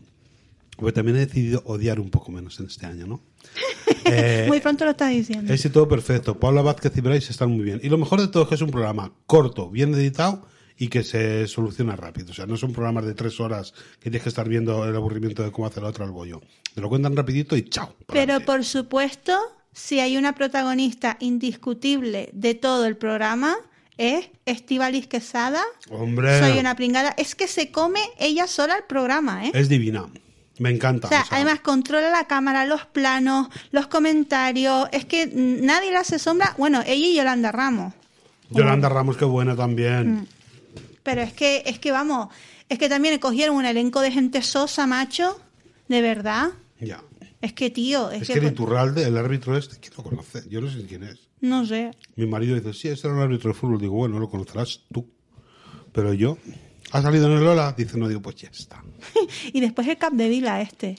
Porque también he decidido odiar un poco menos en este año, ¿no? Eh, Muy pronto lo estás diciendo. Es todo perfecto. Paula Vázquez y Bryce están muy bien. Y lo mejor de todo es que es un programa corto, bien editado y que se soluciona rápido. O sea, no son programas de tres horas que tienes que estar viendo el aburrimiento de cómo hace la otra el bollo. Te lo cuentan rapidito y chao. Pero por supuesto, si hay una protagonista indiscutible de todo el programa, es Estivalis Quesada. Hombre, Soy una pringada. Es que se come ella sola el programa, ¿eh? es divina. Me encanta. O sea, o sea, además controla la cámara, los planos, los comentarios. Es que nadie le hace sombra. Bueno, ella y Yolanda Ramos. Yolanda Ramos, qué buena también. Mm. Pero es que, es que vamos, es que también cogieron un elenco de gente sosa, macho. De verdad. Ya. Es que, tío, es, Es que, que el Iturralde, el árbitro este, ¿quién lo conoce? Yo no sé quién es. no sé. Mi marido dice, sí, ese era un árbitro de fútbol. Digo, bueno, lo conocerás tú. Pero yo, ¿ha salido en el Lola? Dice, no, digo, pues ya está. y después el Capdevila este.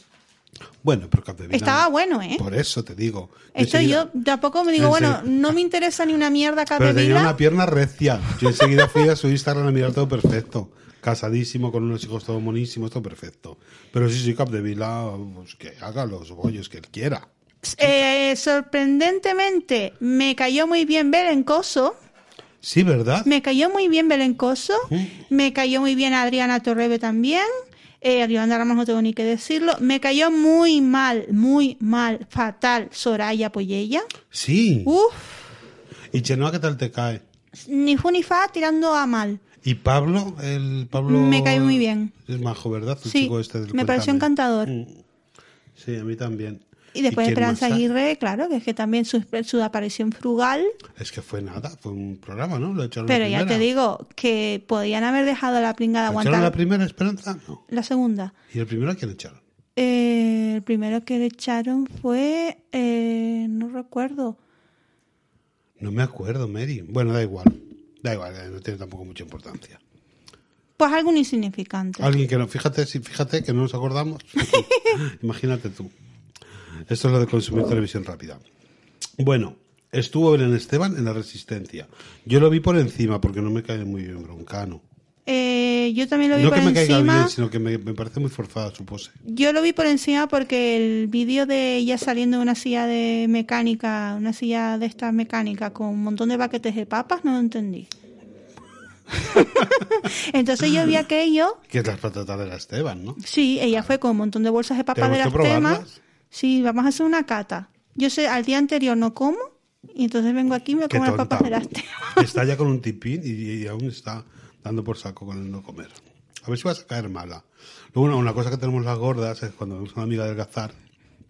Bueno, pero Capdevila... Estaba bueno, ¿eh? Por eso te digo. Esto yo tampoco me digo, en bueno, no me interesa ni una mierda Pero tenía una pierna recia. Yo enseguida fui a su Instagram a mirar todo perfecto. Casadísimo, con unos hijos todo monísimos, todo perfecto. Pero sí, sí, Capdevila, pues que haga los bollos que él quiera. Eh, sorprendentemente, me cayó muy bien Belencoso. Sí, ¿verdad? Me cayó muy bien Belencoso. Me cayó muy bien Adriana Torrebe también. Eh, Yolanda Ramos no tengo ni que decirlo. Me cayó muy mal, muy mal, fatal Soraya Poyella. Sí. Uf, ¿Y Chenoa qué tal te cae? ni fu ni fa tirando a mal. ¿Y Pablo? El Pablo... Me cae muy bien. Es majo, ¿verdad? El Sí, chico este del me pareció encantador. Mm. Sí, a mí también. Y después quién Esperanza? Aguirre, claro, que es que también su, su aparición frugal. Es que fue nada, fue un programa, ¿no? Lo Pero la ya te digo que podían haber dejado a la pringada ¿Lo aguantar echaron la primera Esperanza? No. la segunda. ¿Y el primero a quién echaron? Eh, el primero que le echaron fue. eh, no recuerdo. No me acuerdo, Mary. Bueno, da igual. Da igual, eh, no tiene tampoco mucha importancia. Pues algún insignificante. Alguien que no, fíjate, si fíjate que no nos acordamos. Imagínate tú. Esto es lo de consumir televisión rápida. Bueno, estuvo Belén Esteban en La Resistencia. Yo lo vi por encima porque no me cae muy bien broncano. Eh, yo también lo vi No por que me caiga encima. bien, sino que me, me parece muy forzada su pose. Yo lo vi por encima porque el vídeo de ella saliendo de una silla de mecánica, una silla de estas mecánicas con un montón de paquetes de papas, no lo entendí. Entonces yo vi aquello, Que es las patatas de la Esteban, ¿no? sí, ella fue con un montón de bolsas de papas de las probarlas. Sí, vamos a hacer una cata. Yo sé, al día anterior no como y entonces vengo aquí y me como las papas de las temas. Está ya con un tipín y, y aún está dando por saco con el no comer. A ver si vas a caer mala. Luego, una, una cosa que tenemos las gordas es cuando vemos a una amiga adelgazar.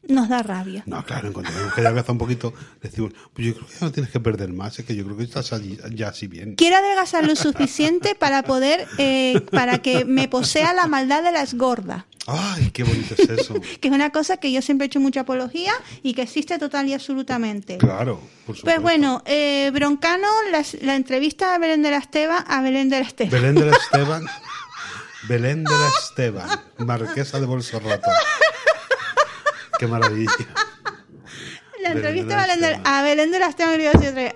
Nos da rabia. No, claro, en cuanto vemos que adelgaza un poquito, decimos, pues yo creo que ya no tienes que perder más, es que yo creo que estás allí- ya así bien. Quiero adelgazar lo suficiente para poder, eh, para que me posea la maldad de las gordas. Ay, qué bonito es eso. que es una cosa que yo siempre he hecho mucha apología y que existe total y absolutamente. Claro, por supuesto. Pues bueno, eh, Broncano, las- la, entrevista a Belén de la Esteba, a Belén de la Esteba. Belén de la Esteban. Belén de la Esteban, marquesa de Bolsorrato. Qué maravilla. La entrevista a Belén a Belén de la Esteban, le iba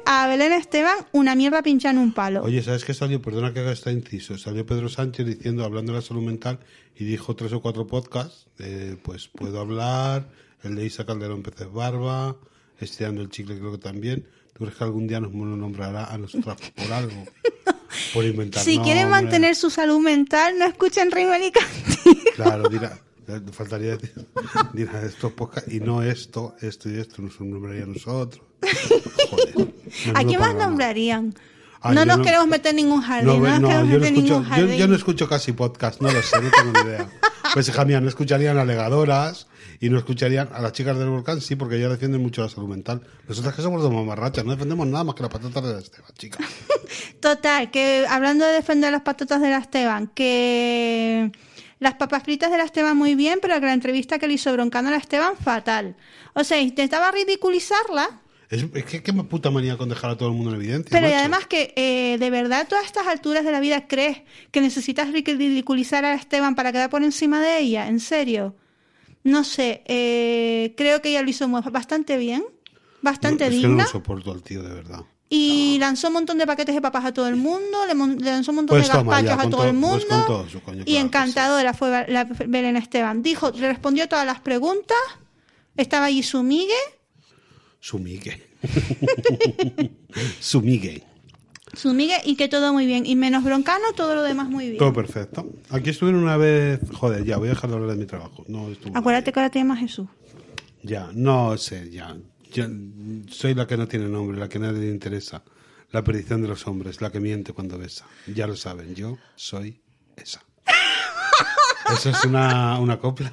a Belén Esteban, una mierda pincha en un palo. Oye, ¿sabes qué salió? Perdona que haga este inciso. Salió Pedro Sánchez diciendo, hablando de la salud mental, y dijo tres o cuatro podcasts. eh, pues puedo hablar, el de Isa Calderón Peces Barba, Estirando el Chicle creo que también. ¿Tú crees que algún día nos nombrará a nosotras por algo? Por inventar si quieren mantener su salud mental, no escuchen Rimmel y Cantil. Claro, dirá, faltaría decir, dirá estos podcasts, y no esto, esto y esto, nos nombraría a nosotros. Joder. ¿A quién más nombrarían? Ah, no yo nos no- queremos meter en ningún jardín, no, yo, no meter en escucho, ningún yo, yo no escucho casi podcast, no lo sé, no tengo ni idea. Pues hija mía, no escucharían alegadoras y no escucharían a las chicas del volcán, sí, porque ellas defienden mucho la salud mental. Nosotras que somos de mamarrachas, no defendemos nada más que las patatas de la Esteban, chica. Total, que hablando de defender las patatas de la Esteban, que las papas fritas de la Esteban muy bien, pero la entrevista que le hizo Broncano a la Esteban, fatal. O sea, intentaba ridiculizarla, Es, es que qué puta manía con dejar a todo el mundo en evidencia. pero y además que eh, de verdad a todas estas alturas de la vida crees que necesitas ridiculizar a la Esteban para quedar por encima de ella, en serio. No sé, eh, creo que ella lo hizo bastante bien, bastante No, es que no digna. lo soporto al tío, de verdad. Y lanzó un montón de paquetes de papas a todo el mundo, le, mon- le lanzó un montón Pues de toma, ya, gazpachos a todo el mundo. pues todo coño, y claro encantadora fue Ba- la Belén Esteban. Dijo, le respondió todas las preguntas. Estaba allí su migue. Su Migue. Su Migue. Su migue y que todo muy bien. Y menos broncano, todo lo demás muy bien. Todo perfecto. Aquí estuvieron una vez. Joder, ya, voy a dejar de hablar de mi trabajo. No Acuérdate que ahora te llamas Jesús. Ya, no sé, ya. Ya, Soy la que no tiene nombre, la que a nadie le interesa. La perdición de los hombres, la que miente cuando besa. Ya lo saben, yo soy esa. Eso es una, una copla.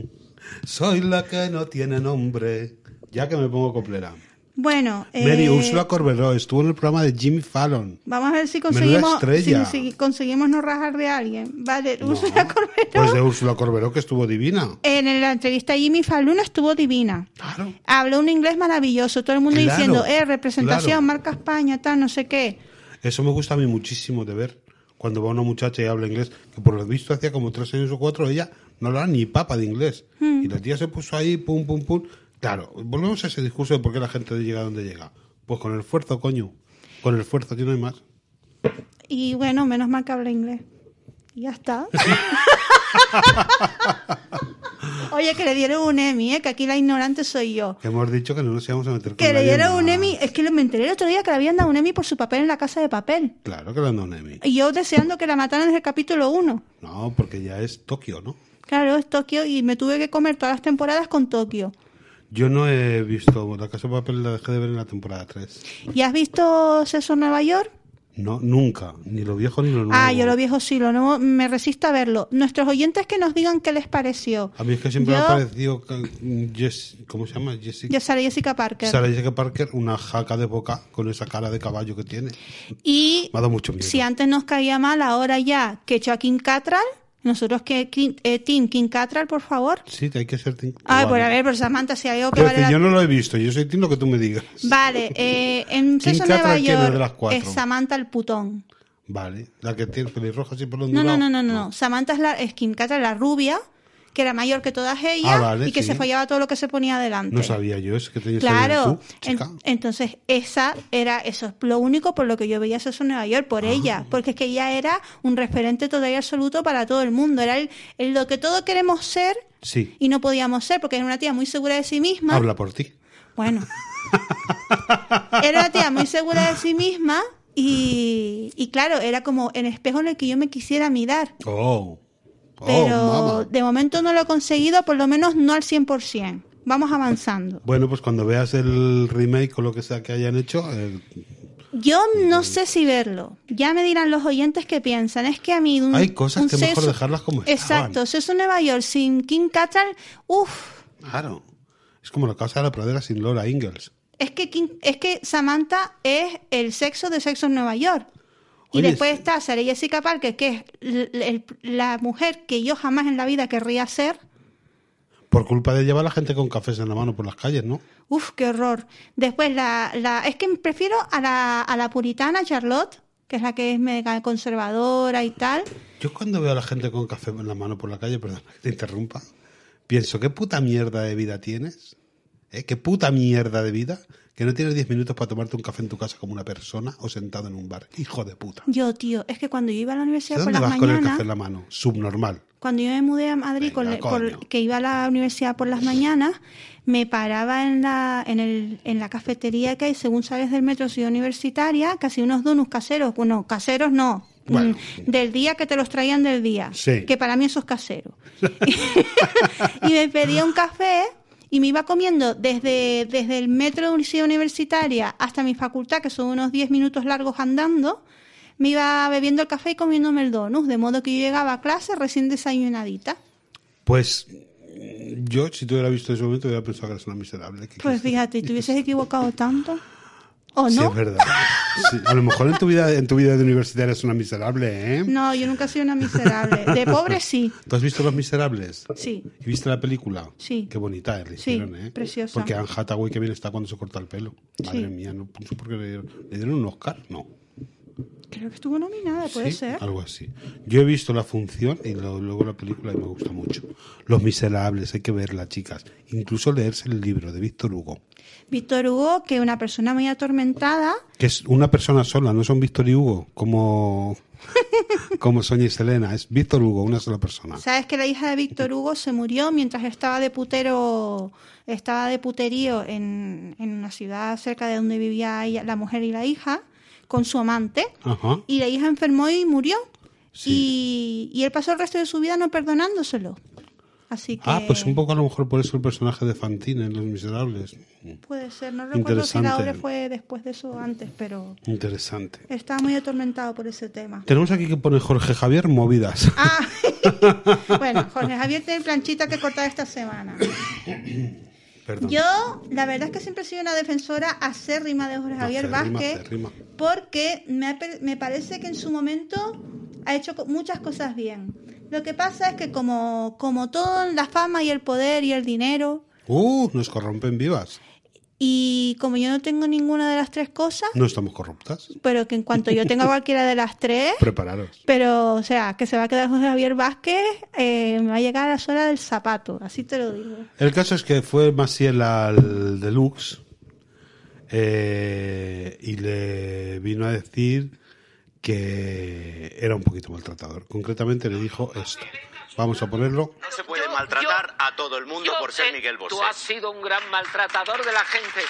soy la que no tiene nombre. Ya que me pongo coplera. Bueno, Mary eh, Úrsula Corberó estuvo en el programa de Jimmy Fallon. vamos a ver si conseguimos, estrella. si, si conseguimos no rajar de alguien. Vale, Úrsula Corberó. Pues de Úrsula Corberó, que estuvo divina. En la entrevista a Jimmy Fallon estuvo divina. Claro. Habló un inglés maravilloso, todo el mundo Claro, diciendo, eh, representación, claro. marca España, tal, no sé qué. Eso me gusta a mí muchísimo de ver. Cuando va una muchacha y habla inglés, que por lo visto hacía como tres años o cuatro, ella no hablaba ni papa de inglés. Hmm. Y la tía se puso ahí, pum, pum, pum. Claro, volvemos a ese discurso de por qué la gente llega donde llega. Pues con el esfuerzo, coño. Con el esfuerzo, aquí no hay más. Y bueno, menos mal que habla inglés. Y ya está. Oye, que le dieron un Emmy, ¿eh? que aquí la ignorante soy yo. Que hemos dicho que no nos íbamos a meter con Que le dieron un. Emmy, es que me enteré el otro día que le habían dado un Emmy por su papel en la casa de papel. Claro que le han dado un Emmy. Y yo deseando que la mataran desde el capítulo 1. No, porque ya es Tokio, ¿no? Claro, es Tokio y me tuve que comer todas las temporadas con Tokio. Yo no he visto La Casa de Papel, la dejé de ver en la temporada 3. ¿Y has visto Sexo en Nueva York? No, nunca. Ni lo viejo ni lo nuevo. Ah, yo lo viejo sí, lo nuevo me resisto a verlo. Nuestros oyentes que nos digan qué les pareció. A mí es que siempre me ha parecido. mm, Jess- ¿Cómo se llama? Jessica. Jessica Parker. Sarah Jessica Parker, una jaca de boca con esa cara de caballo que tiene. Y Me ha dado mucho miedo. si antes nos caía mal, ahora ya que Kim Cattrall, nosotros que eh, Team Kim Cattrall, por favor. Sí, hay que ser. tin- Ay, Vale. pues a ver, por Samantha, si hay algo que vale la yo no lo he visto, yo soy Tim lo que tú me digas. Vale, eh, en Sexo Nueva Cattrall, ¿quién es York es Samantha el putón. Vale, la que tiene pelirroja así por los No, no, no, no, no. Samantha es, la, es Kim Cattrall, la rubia, que era mayor que todas ellas Ah, vale, y que sí. se follaba todo lo que se ponía adelante. No sabía yo eso que tenías Claro, tú, en- entonces esa era eso es lo único por lo que yo veía Sexo en Nueva York Ah. por ella, porque es que ella era un referente total y absoluto para todo el mundo, era el, el lo que todos queremos ser Sí, y no podíamos ser porque era una tía muy segura de sí misma. habla por ti. Bueno. Era una tía muy segura de sí misma y, y claro, era como el espejo en el que yo me quisiera mirar. Oh, Pero mamá. de momento no lo he conseguido, por lo menos no al 100%. Vamos avanzando. Bueno, pues cuando veas el remake o lo que sea que hayan hecho, eh, Yo no sé si verlo. Ya me dirán los oyentes qué piensan. Es que a mí un, Hay cosas un que mejor dejarlas como. Exacto. Sexo en Nueva York sin Kim Cattrall, uff. claro. Es como la casa de la pradera sin Laura Ingalls. Es que, Kim- es que Samantha es el sexo de Sexo en Nueva York. Y Oye, después está Sarah Jessica Parker, que es el- la mujer que yo jamás en la vida querría ser. Por culpa de llevar a la gente con cafés en la mano por las calles, ¿no? Uf, qué horror. Después la, la es que prefiero a la, a la puritana Charlotte, que es la que es mega conservadora y tal. Yo cuando veo a la gente con café en la mano por la calle, perdona que te interrumpa, pienso, ¿qué puta mierda de vida tienes? ¿Eh? ¿Qué puta mierda de vida? Que no tienes 10 minutos para tomarte un café en tu casa como una persona o sentado en un bar. Hijo de puta. Yo, tío, es que cuando yo iba a la ¿De universidad por dónde las vas con el mañanas, café en la mano? Subnormal. cuando yo me mudé a Madrid, con le- por- que iba a la universidad por las mañanas, me paraba en la, en, el, en la cafetería que hay según sales del metro Ciudad Universitaria, casi unos donuts caseros. Bueno, caseros no. Bueno. mm, Del día que te los traían del día. Sí. Que para mí eso es casero. y me pedía un café y me iba comiendo desde, desde el metro de Ciudad Universitaria hasta mi facultad, que son unos 10 minutos largos andando. Me iba bebiendo el café y comiéndome el donut, de modo que yo llegaba a clase recién desayunadita. Pues yo, si te hubiera visto en ese momento, hubiera pensado que eres una miserable. ¿Qué Pues fíjate, ¿te hubieses equivocado tanto? ¿O Sí, es verdad. Sí, A lo mejor en tu vida en tu vida de universitaria eres una miserable, ¿eh? No, yo nunca he sido una miserable. De pobre sí. ¿Tú has visto Los Miserables? Sí. ¿Y viste la película? Sí. Qué bonita la Sí, hicieron, ¿eh? preciosa. Porque Anne Hathaway que bien está cuando se corta el pelo. Madre Sí. mía, no, no sé por qué le dieron, ¿le dieron un Oscar, no. Creo que estuvo nominada, puede Sí, ser. Algo así. Yo he visto la función y lo- luego la película y me gusta mucho. Los Miserables, hay que verla, chicas. Incluso leerse el libro de Víctor Hugo, Víctor Hugo, que una persona muy atormentada, que es una persona sola, no son Víctor y Hugo, como, como Sonia y Selena, es Víctor Hugo, una sola persona. sabes que la hija de Víctor Hugo se murió mientras estaba de putero, estaba de puterío en, en una ciudad cerca de donde vivía ella- la mujer y la hija, con su amante, Ajá. y la hija enfermó y murió. Sí. Y, y él pasó el resto de su vida no perdonándoselo. Así que Ah, pues un poco a lo mejor por eso el personaje de Fantine en Los Miserables. puede ser. No recuerdo si la obra fue después de eso o antes, pero Interesante. estaba muy atormentado por ese tema. Tenemos aquí que pone Jorge Javier movidas. Ah, bueno, Jorge Javier tiene planchita que cortar esta semana. Perdón. Yo, la verdad es que siempre he sido una defensora acérrima de Jorge Javier acérrima, Vázquez, acérrima. porque me, me parece que en su momento ha hecho muchas cosas bien. Lo que pasa es que como, como todo, la fama y el poder y el dinero, Uh, nos corrompen vivas. y como yo no tengo ninguna de las tres cosas, No estamos corruptas. pero que en cuanto yo tenga cualquiera de las tres, Prepararos. pero o sea, que se va a quedar Jorge Javier Vázquez, eh, me va a llegar a la suela del zapato, así te lo digo. El caso es que fue Maciel al Deluxe eh, y le vino a decir que era un poquito maltratador. Concretamente le dijo esto. Vamos a ponerlo. No se puede Yo- maltratar yo- a todo el mundo por ser Miguel Bosé. Tú has sido un gran maltratador de la gente.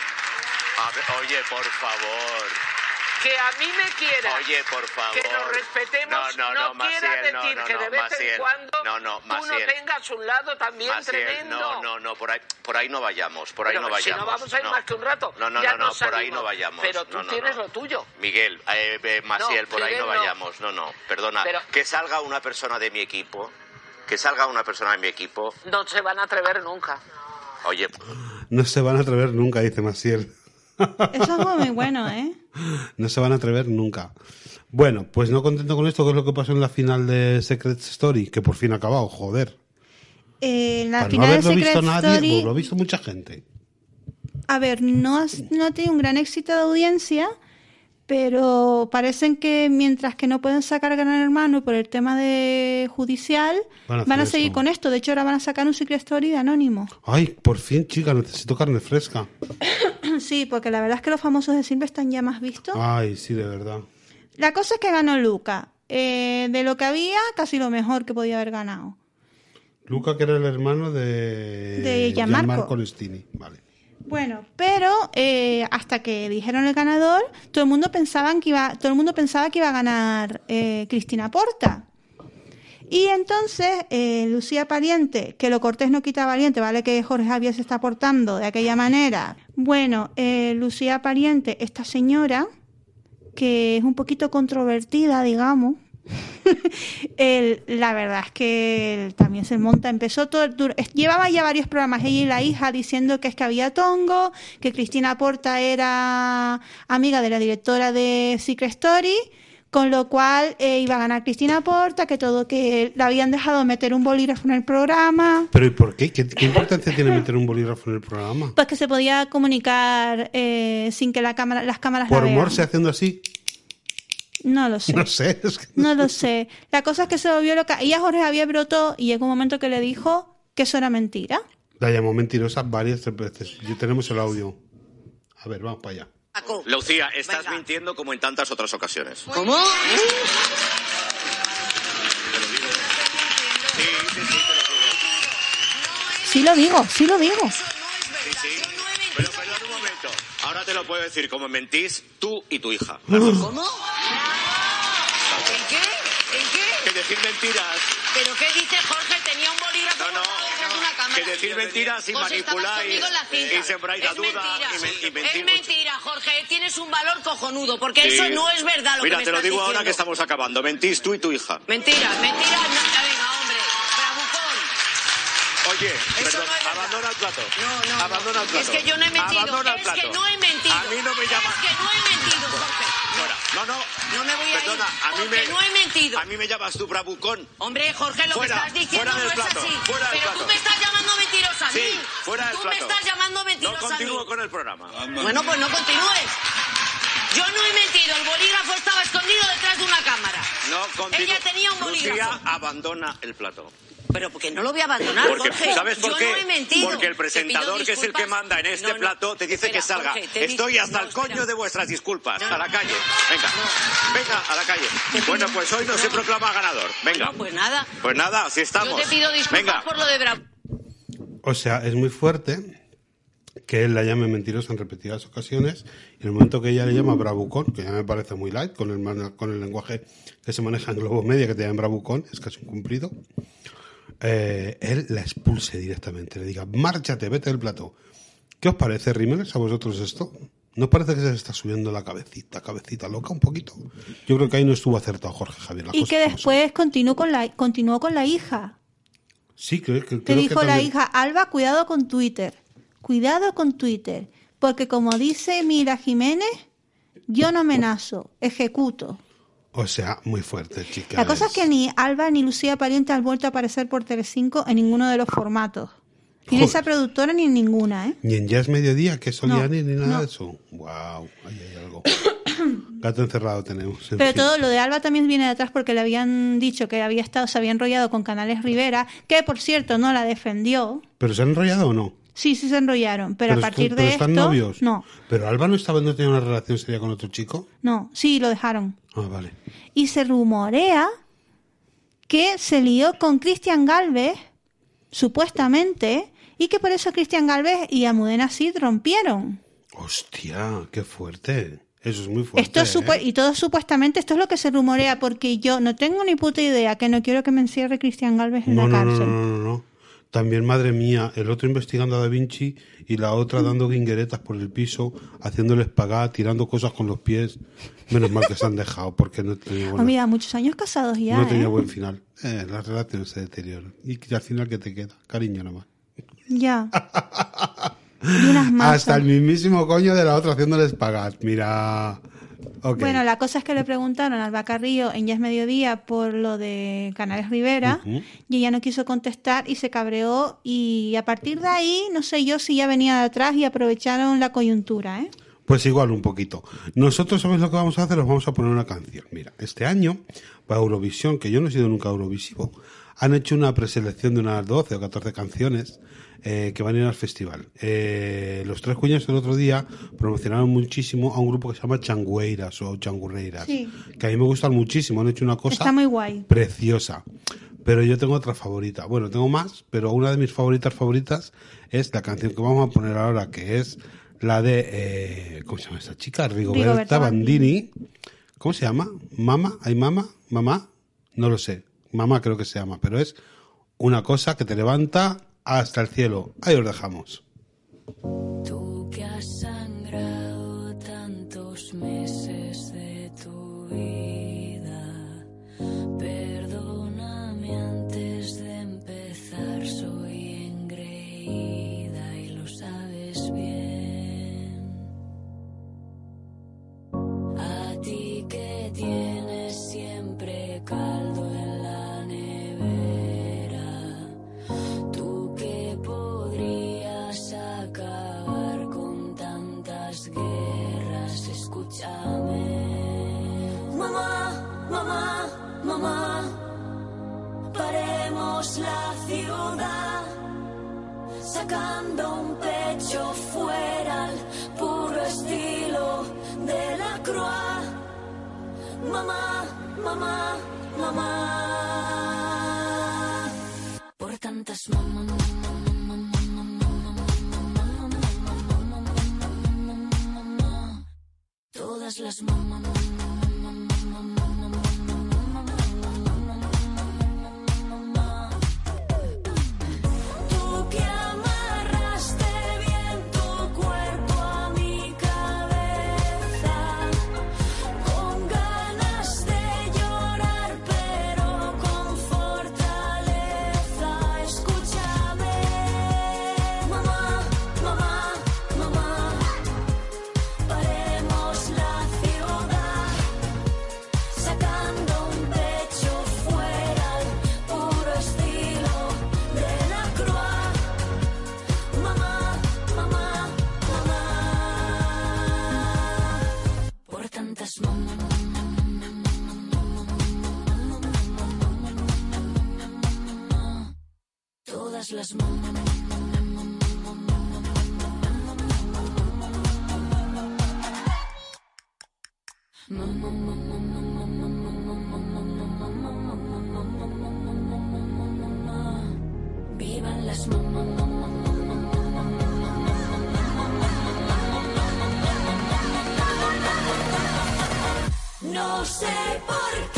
A ver, oye, por favor. Que a mí me quiera. Oye, por favor. Que nos respetemos. No, no, no, quiera Maciel, no, decir no, que no, de vez Maciel. en cuando No, no, tú Maciel. no tengas un lado también Maciel, tremendo. no, no, no, por ahí, por ahí no vayamos, por ahí Pero no si vayamos. no vamos a ir más que un rato, No, no, ya no, no, por ahí no vayamos. Pero tú No, no, tienes no. lo tuyo. Miguel, eh, eh, Maciel, No, por ahí no Miguel, no. vayamos. No, no, perdona. Pero- Que salga una persona de mi equipo, que salga una persona de mi equipo. No se van a atrever nunca. Oye, No se van a atrever nunca, dice Maciel. Eso fue muy bueno, ¿eh? No se van a atrever nunca. Bueno, pues no contento con esto, ¿qué es lo que pasó en la final de Secret Story? Que por fin ha acabado, joder. Eh, la Para no final de haberlo Secret visto nadie, Story, pues lo ha visto mucha gente. a ver, no, has- no tenido un gran éxito de audiencia, pero parecen que mientras que no pueden sacar Gran Hermano por el tema de judicial, Van a van a, seguir eso. con esto. De hecho, ahora van a sacar un Secret Story de Anónimo. Ay, por fin, chica, necesito carne fresca. Sí, porque la verdad es que los famosos de siempre están ya más vistos. Ay, sí, de verdad. La cosa es que ganó Luca. Eh, de lo que había, casi lo mejor que podía haber ganado. Luca, que era el hermano de, De Gianmarco. Lestini. Vale. Bueno, pero eh, hasta que dijeron el ganador, todo el mundo pensaban que iba, todo el mundo pensaba que iba a ganar eh, Cristina Porta. Y entonces eh, Lucía Pariente, que lo cortés no quita valiente, vale que Jorge Javier se está portando de aquella manera. Bueno, eh, Lucía Pariente, esta señora, que es un poquito controvertida, digamos, la verdad es que él también se monta, empezó todo, llevaba ya varios programas ella y la hija diciendo que es que había tongo, que Cristina Porta era amiga de la directora de Secret Story, con lo cual eh, iba a ganar Cristina Porta, que todo que le habían dejado meter un bolígrafo en el programa. ¿Pero y por qué? ¿Qué, qué importancia tiene meter un bolígrafo en el programa? Pues que se podía comunicar eh, sin que la cámara, las cámaras Por la vean. morse haciendo así. No lo sé. No sé. es que- No lo sé. La cosa es que se volvió loca. Y a Jorge Javier brotó y llegó un momento que le dijo que eso era mentira. La llamó mentirosa varias veces. Ya tenemos el audio. A ver, vamos para allá. Lucía, estás Venga. mintiendo como en tantas otras ocasiones. ¿Cómo? Sí, sí, sí, te lo digo. Sí lo digo, sí lo digo. Sí, sí. Pero perdón un momento. Ahora te lo puedo decir como mentís tú y tu hija. ¿Cómo? ¿En qué? ¿En qué? Que decir mentiras. ¿Pero qué dice Jorge? Tenía un bolígrafo No, no. guardado detrás de una cámara. Que decir mentiras y Vos manipular y, en la duda mentira. y, y Es mucho. mentira, Jorge. Tienes un valor cojonudo, porque Sí. eso no es verdad lo Mira, que me te lo digo ahora que estamos acabando. Mentís tú y tu hija. Mentira, mentira. No, ya venga, hombre. Bravucón. Oye, Eso perdón, no es verdad. abandona el plato. No, no, Abandona el plato. Es que yo no he mentido. Abandona el es plato. que no he mentido. A mí no me llamas. Es que no he mentido. No, no. No me voy a Perdona, ir. a mí porque me. no he mentido. A mí me llamas tú bravucón. Hombre, Jorge, lo Fuera, que estás diciendo fuera no es así. fuera del Pero plato. tú me estás llamando mentirosa a Sí, mí. fuera del tú plato. me estás llamando No mentirosa a mí. continúo con el programa. Bueno, pues no continúes. Yo no he mentido. El bolígrafo estaba escondido detrás de una cámara. No continúo. Ella tenía un bolígrafo. Lucía, abandona el plato. Pero porque no lo voy a abandonar, Porque, Jorge. ¿Sabes por Yo qué? no he mentido. Porque el presentador, que es el que manda en este No, no. plato, te dice Espera, que salga. Jorge, Estoy hasta no, el coño espera. de vuestras disculpas. No, a la calle. Venga. Venga, a la calle. Bueno, pues hoy no se proclama ganador. Venga. No, pues nada. Pues nada, así estamos. Yo te pido disculpas Venga. por lo de Bravo. O sea, es muy fuerte que él la llame mentirosa en repetidas ocasiones y en el momento que ella le llama bravucón, que ya me parece muy light con el, con el lenguaje que se maneja en Globo Media, que te llaman bravucón, es casi un cumplido, eh, él la expulse directamente, le diga, márchate, vete del plato. ¿Qué os parece, Rímenes, a vosotros esto? ¿No parece que se está subiendo la cabecita, cabecita loca un poquito? Yo creo que ahí no estuvo acertado Jorge Javier. la Y cosa que después continuó con la, continuó con la hija. Sí, creo, que que dijo la hija, Alba, cuidado con Twitter. Cuidado con Twitter. Porque como dice Mira Jiménez, yo no amenazo, ejecuto. O sea, muy fuerte, chica. La cosa es que ni Alba ni Lucía Pariente han vuelto a aparecer por Telecinco en ninguno de los formatos. Ni en esa productora ni en ninguna, ¿eh? Ni en Jazz Mediodía, que solía No, ni, ni nada no. de eso. Wow, ahí hay algo. Gato encerrado tenemos. en Pero fin. todo lo de Alba también viene de atrás porque le habían dicho que había estado, se había enrollado con Canales Rivera, que por cierto no la defendió. ¿Pero se han enrollado o no? Sí, sí se enrollaron, pero, a partir pero de están esto, novios? no, ¿Pero Alba no estaba no tenía una relación seria con otro chico? no, sí lo dejaron. Ah, vale. Y se rumorea que se lió con Cristian Galvez, supuestamente, y que por eso Cristian Galvez y Almudena Cid rompieron. Hostia, qué fuerte. Eso es muy fuerte. Esto es ¿eh? y todo supuestamente, esto es lo que se rumorea, porque yo no tengo ni puta idea, que no quiero que me encierre Cristian Galvez en No, la no, no, cárcel. no, no, no. También, madre mía, el otro investigando a Da Vinci y la otra dando guingueretas por el piso, haciéndoles pagar, tirando cosas con los pies. Menos mal que se han dejado, porque no tenía, Oh, bueno, mira, muchos años casados ya, no tenía ¿eh? buen final. Eh, las relaciones se deterioran. Y al final, ¿qué te queda? Cariño nomás. Ya. Y unas masas. Hasta el mismísimo coño de la otra haciéndoles pagar. Mira. Bueno, la cosa es que le preguntaron al Bacarrillo en Ya es Mediodía por lo de Canales Rivera y ella no quiso contestar y se cabreó y a partir de ahí no sé yo si ya venía de atrás y aprovecharon la coyuntura, ¿eh? Pues igual un poquito. Nosotros, ¿sabes lo que vamos a hacer? Os vamos a poner una canción. Mira, este año, para Eurovisión, que yo no he sido nunca Eurovisivo, han hecho una preselección de unas 12 o 14 canciones eh, que van a ir al festival. Eh, los tres cuñas el otro día promocionaron muchísimo a un grupo que se llama Changueiras o Changurreiras, Sí. que a mí me gustan muchísimo. Han hecho una cosa Está muy guay. preciosa. Pero yo tengo otra favorita. Bueno, tengo más, pero una de mis favoritas favoritas es la canción que vamos a poner ahora, que es la de, eh, ¿cómo se llama esta chica? Rigoberta, Rigoberta Bandini. ¿Cómo se llama? ¿Mama? ¿Hay mama? ¿Mamá? No lo sé. Mamá creo que se llama, pero es una cosa que te levanta hasta el cielo. Ahí os dejamos. Tú la ciudad, sacando un pecho fuera al puro estilo de la croix. Mamá, mamá, mamá, por tantas mamá, todas las mamá. Vivan las. No sé por qué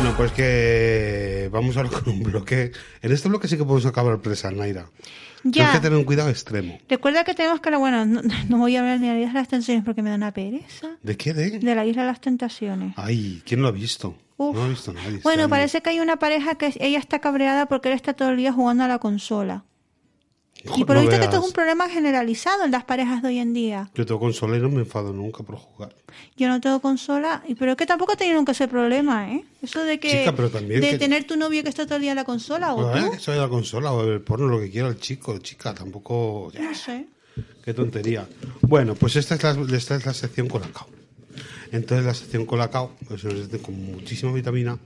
Bueno, pues que vamos ahora con un bloque. En este bloque sí que podemos acabar presa, Naira. Ya. Tenemos que tener un cuidado extremo. Recuerda que tenemos que, bueno, no, no voy a hablar ni de la isla de las tentaciones porque me da una pereza. ¿De qué? ¿De? De la isla de las tentaciones. Ay, ¿quién lo ha visto? Uf. No lo ha visto nadie. Bueno, parece que hay una pareja que ella está cabreada porque él está todo el día jugando a la consola. Y por No lo visto que esto es un problema generalizado en las parejas de hoy en día. Yo tengo consola y no me enfado nunca por jugar. Yo no tengo consola, pero es que tampoco tiene nunca ese problema, ¿eh? Eso de que Chica, pero también de que- tener tu novio que está todo el día en la consola o Pues, tú, eh, vaya a la consola o ver porno, lo que quiera el chico, chica, tampoco... no sé. Qué tontería. Bueno, pues esta es la, esta es la sección Colacao. Entonces la sección Colacao es una sección con muchísima vitamina,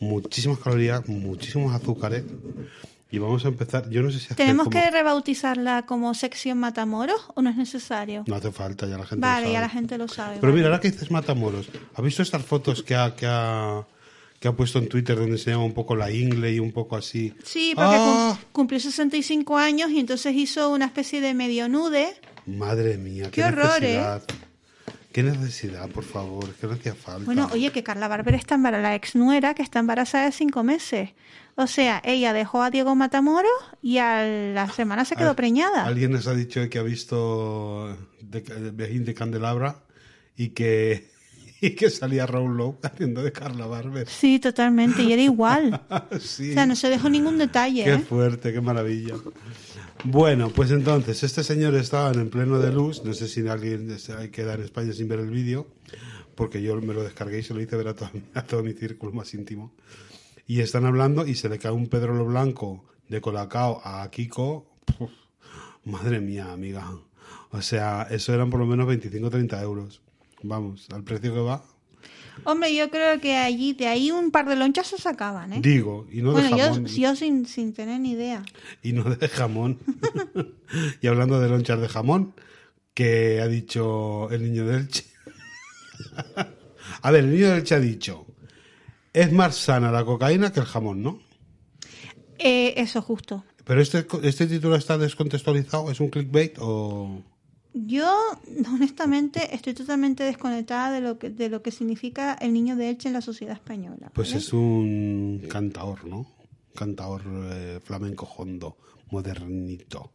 muchísimas calorías, muchísimos azúcares. Y vamos a empezar, yo no sé si ¿Tenemos como- que rebautizarla como sección Matamoros o no es necesario? No hace falta, ya la gente lo Vale, sabe. ya la gente lo sabe. Pero vale. mira, ahora que dices Matamoros, ¿has visto estas fotos que ha, que ha, que ha puesto en Twitter donde se llama un poco la ingle y un poco así? Sí, porque ¡Ah! cum- cumplió 65 años y entonces hizo una especie de medio nude. Madre mía, qué, Qué horror, ¿eh? necesidad. Qué necesidad, por favor, que no hacía falta. Bueno, oye, que Carla Barber está embarazada, la ex nuera que está embarazada de cinco meses. O sea, ella dejó a Diego Matamoros y a la semana se quedó Al- preñada. Alguien nos ha dicho que ha visto de, de Bejín de Candelabra y que, y que salía Raúl Lowe haciendo de Carla Barber. Sí, totalmente, y era igual. sí. O sea, no se dejó ningún detalle. Qué ¿eh? fuerte, qué maravilla. Bueno, pues entonces, este señor estaba en pleno de luz. No sé si alguien se- hay queda en España sin ver el vídeo, porque yo me lo descargué y se lo hice ver a todo, a todo mi círculo más íntimo. Y están hablando y se le cae un pedrolo blanco de Colacao a Kiko. Puf, madre mía, amiga. O sea, eso eran por lo menos 25 o 30 euros. Vamos, al precio que va. Hombre, yo creo que allí, de ahí un par de lonchas se sacaban, ¿eh? Digo, y no de bueno, yo, jamón. yo sin, sin tener ni idea. y no de jamón. y hablando de lonchas de jamón, que ha dicho el niño del Elche. a ver, el niño del Elche ha dicho, es más sana la cocaína que el jamón, ¿no? Eh, eso justo. Pero este, este título está descontextualizado, ¿es un clickbait o...? Yo, honestamente, estoy totalmente desconectada de lo que, de lo que significa el niño de Elche en la sociedad española. Pues es un cantaor, ¿no? Cantaor eh, flamenco hondo, modernito.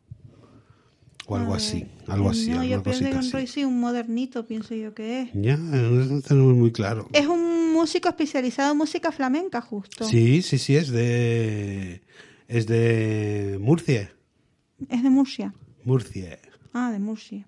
O algo así, algo así, No, yo pienso que un. Roy sí, un modernito, pienso yo que es. Ya, no tenemos muy claro. Es un músico especializado en música flamenca, justo. Sí, sí, sí, es de. Es de Murcia. Es de Murcia. Murcia. Ah, de Murcia.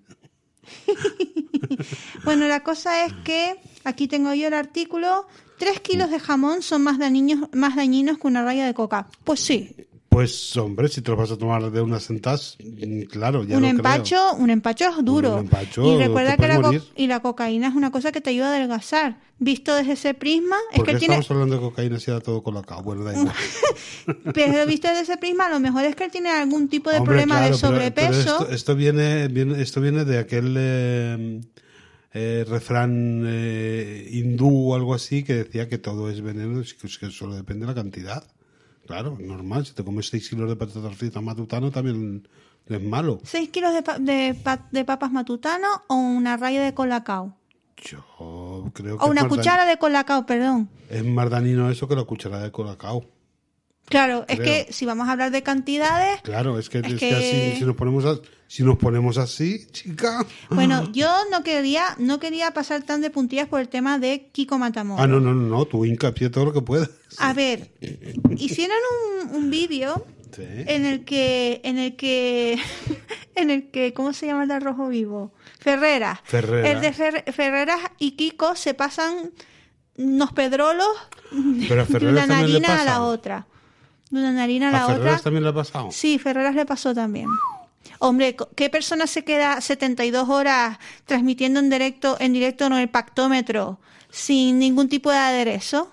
bueno, la cosa es que aquí tengo yo el artículo. Tres kilos de jamón son más dañinos, más dañinos que una raya de coca. Pues sí, Pues, hombre, si te lo vas a tomar de unas sentas, mm, claro, ya un lo empacho, un empacho es duro. Un empacho, y recuerda que la, y la cocaína es una cosa que te ayuda a adelgazar. Visto desde ese prisma, es ¿Por que qué tiene, estamos hablando de cocaína si era todo colacao? Bueno, da igual. pero visto desde ese prisma, a lo mejor es que él tiene algún tipo de Hombre, problema claro, de sobrepeso. pero esto, esto viene, viene- esto viene de aquel eh, eh, refrán eh, hindú o algo así que decía que todo es veneno, que solo depende de la cantidad. Claro, normal. Si te comes 6 kilos de patatas fritas matutano también es malo. ¿Seis kilos de, pa- de, pa- de papas matutano o una raya de colacao? Yo creo que O una cuchara de colacao, perdón. es más dañino eso que la cuchara de colacao. Claro, es que si vamos a hablar de cantidades, Claro, es que, Es es que que- así, si nos ponemos a- si nos ponemos así, chica. bueno, yo no quería, no quería pasar tan de puntillas por el tema de Kiko Matamoros. Ah, no, no, no, tú hincapié todo lo que puedas. A ver, hicieron un, un vídeo Sí. en el que, en el que, en el que, ¿cómo se llama el de rojo vivo? Ferreras. Ferreras. El de Fer- Ferreras y Kiko se pasan unos pedrolos Pero de una narina a la otra. De una narina a la ¿A Ferreras otra. también le ha pasado? Sí, Ferreras le pasó también. Hombre, ¿qué persona se queda 72 horas transmitiendo en directo, en directo en el pactómetro sin ningún tipo de aderezo?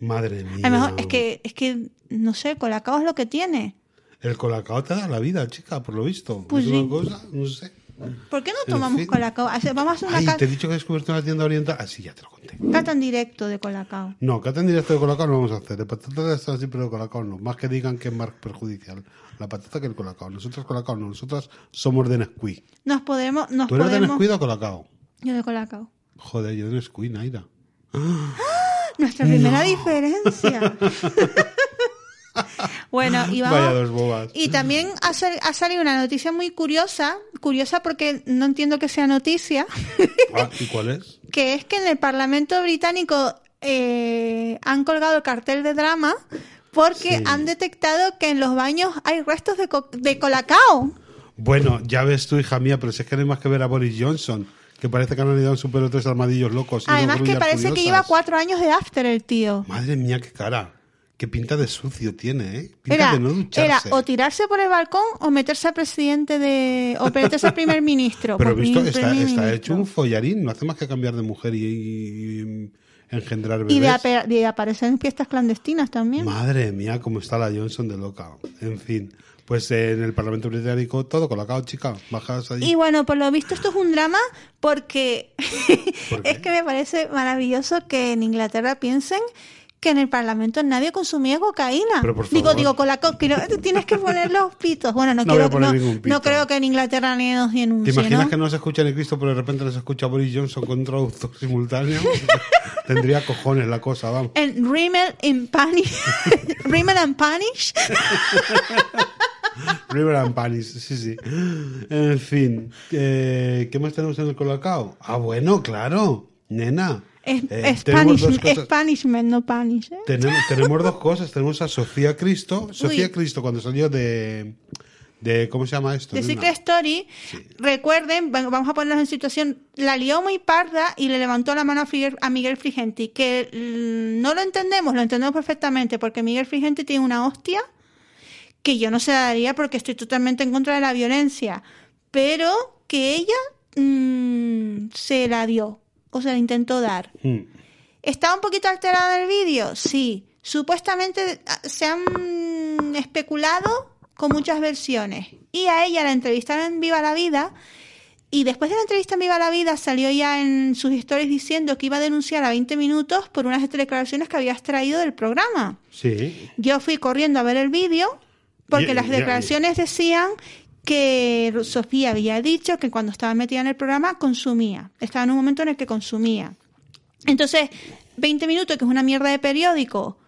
Madre mía. A lo mejor es que, es que, no sé, Colacao es lo que tiene. El colacao te da la vida, chica, por lo visto. Pues es sí. una cosa, no sé. ¿Por qué no tomamos fin. Colacao? Vamos a hacer una Ay, ca- te he dicho que he descubierto una tienda oriental. Ah, sí, ya te lo conté. cata en directo de Colacao. No, cata en directo de colacao no vamos a hacer. De patata está así, pero de colacao no. Más que digan que es más perjudicial la patata que el colacao. Nosotros colacao no, nosotras somos de Nesquí. Nos podemos, nos ¿Tú eres de podemos. Nesquí o colacao? Yo de Colacao. Joder, yo de Nesquí, Naira. Nuestra primera diferencia. bueno, y vamos. Vaya dos bobas. Y también ha, sal- ha salido una noticia muy curiosa, curiosa porque no entiendo que sea noticia, Ah, ¿Y cuál es? que es que en el Parlamento británico eh, han colgado el cartel de drama porque Sí. han detectado que en los baños hay restos de, co- de colacao. Bueno, ya ves tú, hija mía, pero si es que no hay más que ver a Boris Johnson, que parece que han ido un super tres armadillos locos. y Además que parece que lleva cuatro años de after el tío. Madre mía, qué cara. Qué pinta de sucio tiene, ¿eh? Pinta Era, de no ducharse. era o tirarse por el balcón o meterse al presidente de. o meterse al primer ministro. Pero visto, prim- está, está hecho un follarín, no hace más que cambiar de mujer y, y engendrar bebés. Y de, aparecer en fiestas clandestinas también. Madre mía, cómo está la Johnson de loca. En fin, pues eh, en el Parlamento Británico todo colocado, chica. Bajas allí. Y bueno, por lo visto esto es un drama porque es que me parece maravilloso que en Inglaterra piensen que en el Parlamento nadie consumía cocaína. Pero por Digo, favor. digo, con la co- que no- tienes que poner los pitos. Bueno, no, No quiero no, pito. no creo que en Inglaterra ni nos ¿Te denuncie, imaginas ¿no? que no se escucha ni Cristo, pero de repente les escucha Boris Johnson con traductor simultáneo? Tendría cojones la cosa, vamos. En Rimmel in Panish. Rimmel and Panish. River and Panis, sí, sí. En fin, eh, ¿qué más tenemos en el colocado? Ah, bueno, claro, nena. Es, Eh, tenemos Spanish, dos cosas. Spanishman, no Panish. ¿eh? Tenemos, tenemos dos cosas. Tenemos a Sofía Cristo. Sofía Uy. Cristo, cuando salió de, de. ¿Cómo se llama esto? De Secret una- Story, recuerden, va- vamos a ponernos en situación, la lió muy parda y le levantó la mano a Miguel Frigenti, que mm, no lo entendemos, lo entendemos perfectamente, porque Miguel Frigenti tiene una hostia que yo no se la daría porque estoy totalmente en contra de la violencia, pero que ella mm, se la dio, o se la intentó dar. Mm. ¿Está un poquito alterada el vídeo? Sí. Supuestamente ah, se han especulado con muchas versiones. Y a ella la entrevistaron en Viva la Vida. Y después de la entrevista en Viva la Vida salió ya en sus historias diciendo que iba a denunciar a 20 minutos por unas declaraciones que había extraído del programa. Sí. Yo fui corriendo a ver el vídeo porque las declaraciones decían que Sofía había dicho que cuando estaba metida en el programa consumía. Estaba en un momento en el que consumía. Entonces, 20 minutos, que es una mierda de periódico.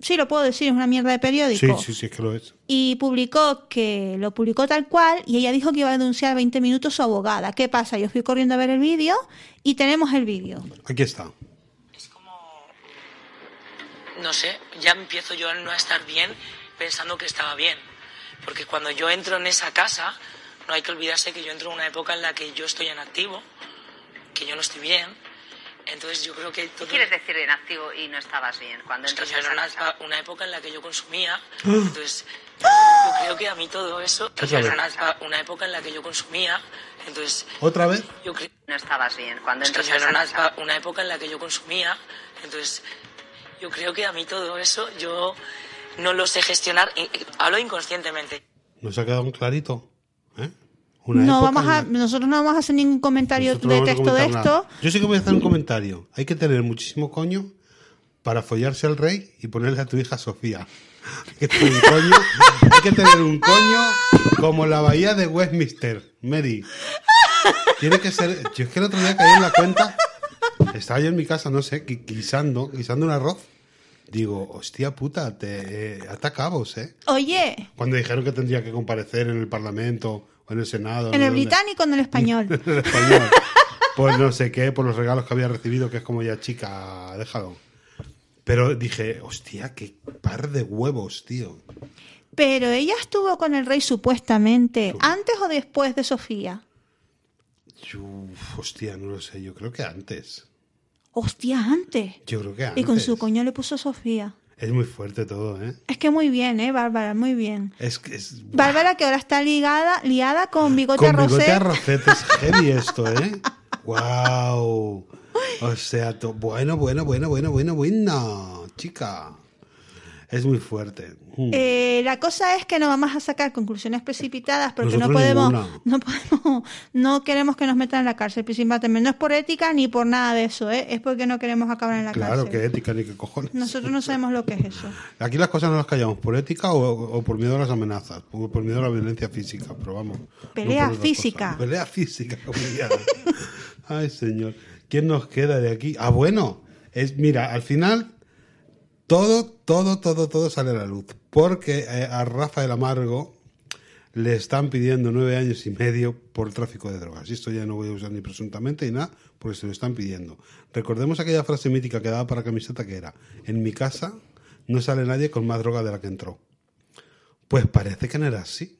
Sí, lo puedo decir, es una mierda de Sí, periódico. sí, sí, es que lo es. Y publicó que lo publicó tal cual y ella dijo que iba a denunciar 20 minutos su abogada. ¿Qué pasa? Yo fui corriendo a ver el vídeo y tenemos el vídeo. Aquí está. Es como. No sé, ya empiezo yo a no estar bien pensando que estaba bien. Porque cuando yo entro en esa casa, no hay que olvidarse que yo entro en una época en la que yo estoy en activo, que yo no estoy bien. Entonces yo creo que ¿Qué todo. quieres decir en activo y no estabas bien cuando entras en a una, esa casa? una época en la que yo consumía. Entonces, yo creo que a mí todo eso. Una, una época en la que yo consumía. Entonces, ¿Otra vez? yo creo. No estabas bien cuando entras a en una, casa. una época en la que yo consumía, entonces yo creo que a mí todo eso yo no lo sé gestionar, hablo inconscientemente. ¿Nos ha quedado un clarito? ¿Eh? Una No época vamos a, la- nosotros no vamos a hacer ningún comentario Nosotros no de texto de esto. nada. Yo sí que voy a hacer un comentario. Hay que tener muchísimo coño para follarse al rey y ponerle a tu hija Sofía. Hay que tener un coño, hay que tener un coño como la bahía de Westminster, Mary. Tiene que ser. Yo es que el otro día caí en la cuenta. Estaba yo en mi casa, no sé, gui- guisando, guisando un arroz. Digo, hostia puta, te eh, ata cabos, ¿eh? Oye, Cuando dijeron que tendría que comparecer en el Parlamento o en el Senado. en no el dónde. británico, en el español. en el español. Pues no sé qué, por los regalos que había recibido, que es como ya chica, déjalo. Pero dije, hostia, qué par de huevos, tío. Pero ella estuvo con el rey supuestamente, antes o después de Sofía. Uf, hostia, no lo sé, yo creo que antes. Hostia, antes. Yo creo que antes. Y con su coño le puso Sofía. Es muy fuerte todo, ¿eh? Es que muy bien, ¿eh, Bárbara? Muy bien. Es que es... Bárbara que ahora está ligada, liada con bigote Con bigote arrocete es heavy esto, ¿eh? ¡Wow! O sea, to- bueno, bueno, bueno, bueno, bueno, bueno, chica. Es muy fuerte. Eh, la cosa es que no vamos a sacar conclusiones precipitadas porque no podemos, ninguna. no podemos, no queremos que nos metan en la cárcel principalmente. No es por ética ni por nada de eso, ¿eh? es porque no queremos acabar en la claro, cárcel. que ética ni qué cojones. Nosotros no sabemos lo que es eso. Aquí las cosas no las callamos por ética o, o por miedo a las amenazas, o por miedo a la violencia física, pero vamos. Pelea por física. Pelea física. Ay, señor. ¿Quién nos queda de aquí? Ah, bueno. Es, mira, al final todo, todo, todo, todo sale a la luz. Porque eh, a Rafael Amargo le están pidiendo nueve años y medio por tráfico de drogas. Y esto ya no voy a usar ni presuntamente ni nada, porque se lo están pidiendo. Recordemos aquella frase mítica que daba para camiseta que era, en mi casa no sale nadie con más droga de la que entró. Pues parece que no era así.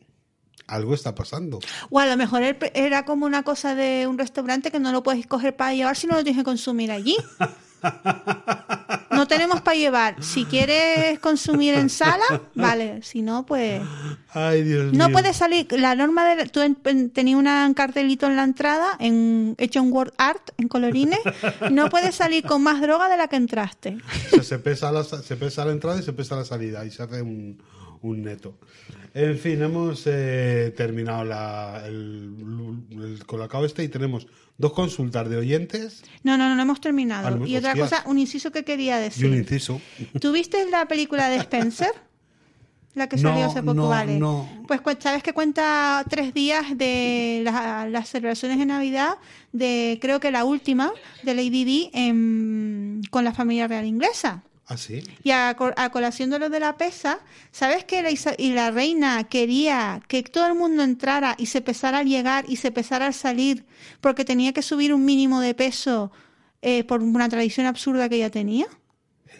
Algo está pasando. O a lo mejor era como una cosa de un restaurante que no lo puedes coger para llevar si no lo tienes que consumir allí. Tenemos para llevar. Si quieres consumir en sala, vale. Si no, pues Ay, Dios no mío. puede salir. La norma de tú en- en- tenías un cartelito en la entrada, en, hecho en word art, en colorines. No puedes salir con más droga de la que entraste. O sea, se, pesa la, se pesa la entrada y se pesa la salida y se hace un, un neto. En fin, hemos eh, terminado la, el, el colacao este y tenemos dos consultas de oyentes No, no, no, no hemos terminado. Ah, no, y otra cosa, un inciso que quería y decir. un inciso. ¿Tuviste la película de Spencer? La que No, salió hace poco, no, vale. no. Pues cu- sabes que cuenta tres días de la- las celebraciones de Navidad de, creo que la última, de Lady Di en- con la familia real inglesa. ¿Ah, sí? Y a, co- a colación de lo de la pesa, ¿sabes que la, y la reina quería que todo el mundo entrara y se pesara al llegar y se pesara al salir porque tenía que subir un mínimo de peso eh, por una tradición absurda que ella tenía?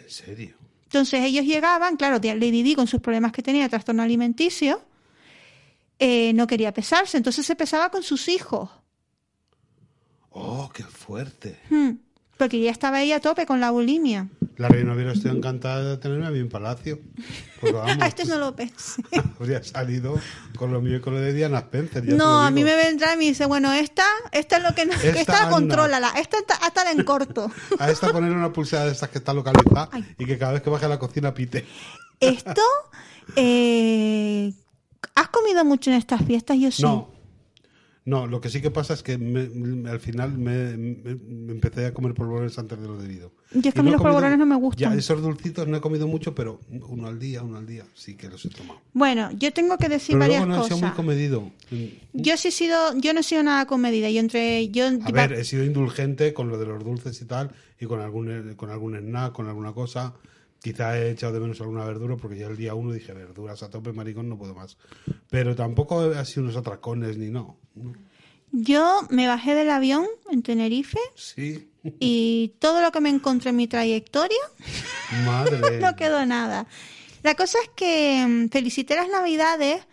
¿En serio? Entonces ellos llegaban, claro, Lady Di con sus problemas que tenía, trastorno alimenticio, eh, no quería pesarse, entonces se pesaba con sus hijos, ¡Oh, qué fuerte! Hmm, porque ya estaba ella a tope con la bulimia. La reina hubiera estado encantada de tenerme a mí en palacio. Porque vamos, A este no lo pensé. habría salido con lo mío y con lo de Diana Spencer. ya No, a mí me vendrá y me dice, bueno, esta, esta es lo que no, Esta, esta, contrólala, esta está- hasta la en corto. A esta poner una pulsera de estas que está localizada y que cada vez que baje a la cocina pite. Esto, eh, ¿has comido mucho en estas fiestas? Yo sí. No. No, lo que sí que pasa es que me- me- al final me, me- empecé a comer polvorones antes de lo debido. Yo es que Y a mí los comido- polvorones no me gustan. Ya, esos dulcitos no he comido mucho, pero uno al día, uno al día, sí que los he tomado. Bueno, yo tengo que decir Pero varias luego no he sido muy cosas. comedido. Yo sí he sido, yo no he sido nada comedida. Yo entre, yo A ver, he sido indulgente con lo de los dulces y tal, y con algún, con algún snack, con alguna cosa. Quizá he echado de menos alguna verdura, porque ya el día uno dije, verduras a tope, maricón, no puedo más. Pero tampoco ha sido unos atracones ni no. Yo me bajé del avión en Tenerife Sí, y todo lo que me encontré en mi trayectoria madre. no quedó nada. La cosa es que mm, felicité las Navidades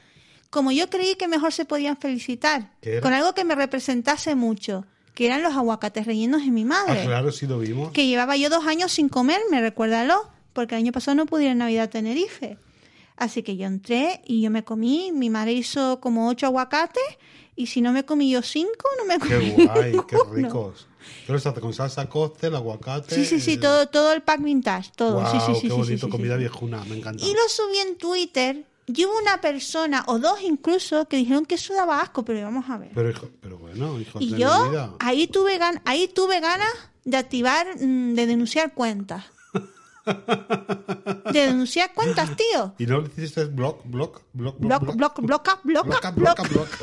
como yo creí que mejor se podían felicitar, con algo que me representase mucho, que eran los aguacates rellenos de mi madre, Ah, claro, sí lo vimos. que llevaba yo dos años sin comerme, recuérdalo, porque el año pasado no pude ir en Navidad a Tenerife. Así que yo entré y yo me comí, mi madre hizo como ocho aguacates y si no me comí yo cinco, no me comí Qué guay, qué ricos. Yo los hace con salsa cóctel, aguacate. Sí, sí, sí, eh, todo, todo el pack vintage, todo. guau, sí, sí, qué sí, bonito, sí, comida sí. viejuna, me encanta. Y lo subí en Twitter y hubo una persona, o dos incluso, que dijeron que eso daba asco, pero vamos a ver. Pero, hijo- pero bueno, hijos y de yo vida. ahí tuve, gan ahí tuve ganas de activar, mm, de denunciar cuentas. De denunciar cuentas, tío. ¿Y no le hiciste blog, blog, blog, Block, blog, block, bloca, bloca, bloca, bloca. bloca, bloca?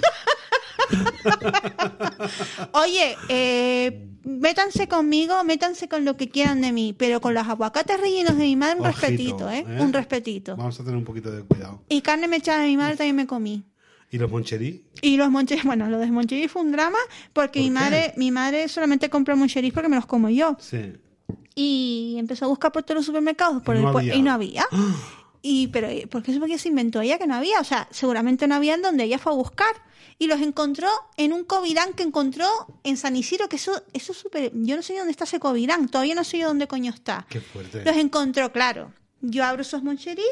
Oye, eh, métanse conmigo, métanse con lo que quieran de mí, pero con los aguacates rellenos de mi madre un Ojito, respetito, ¿eh? ¿eh? Un respetito. Vamos a tener un poquito de cuidado. Y carne mechada de mi madre también me comí. ¿Y los moncherí? Y los moncheris, bueno, lo de moncheris fue un drama porque ¿Por mi madre, mi madre solamente compró moncheris porque me los como yo. Sí. Y empezó a buscar por todos los supermercados por Y no el había. y no había. Y pero ¿por qué eso porque se inventó ella que no había? O sea, seguramente no había en donde ella fue a buscar. Y los encontró en un Covirán que encontró en San Isidro, que eso, eso es súper. Yo no sé dónde está ese Covirán, todavía no sé yo dónde coño está. Qué fuerte. Los encontró, claro. Yo abro esos moncheris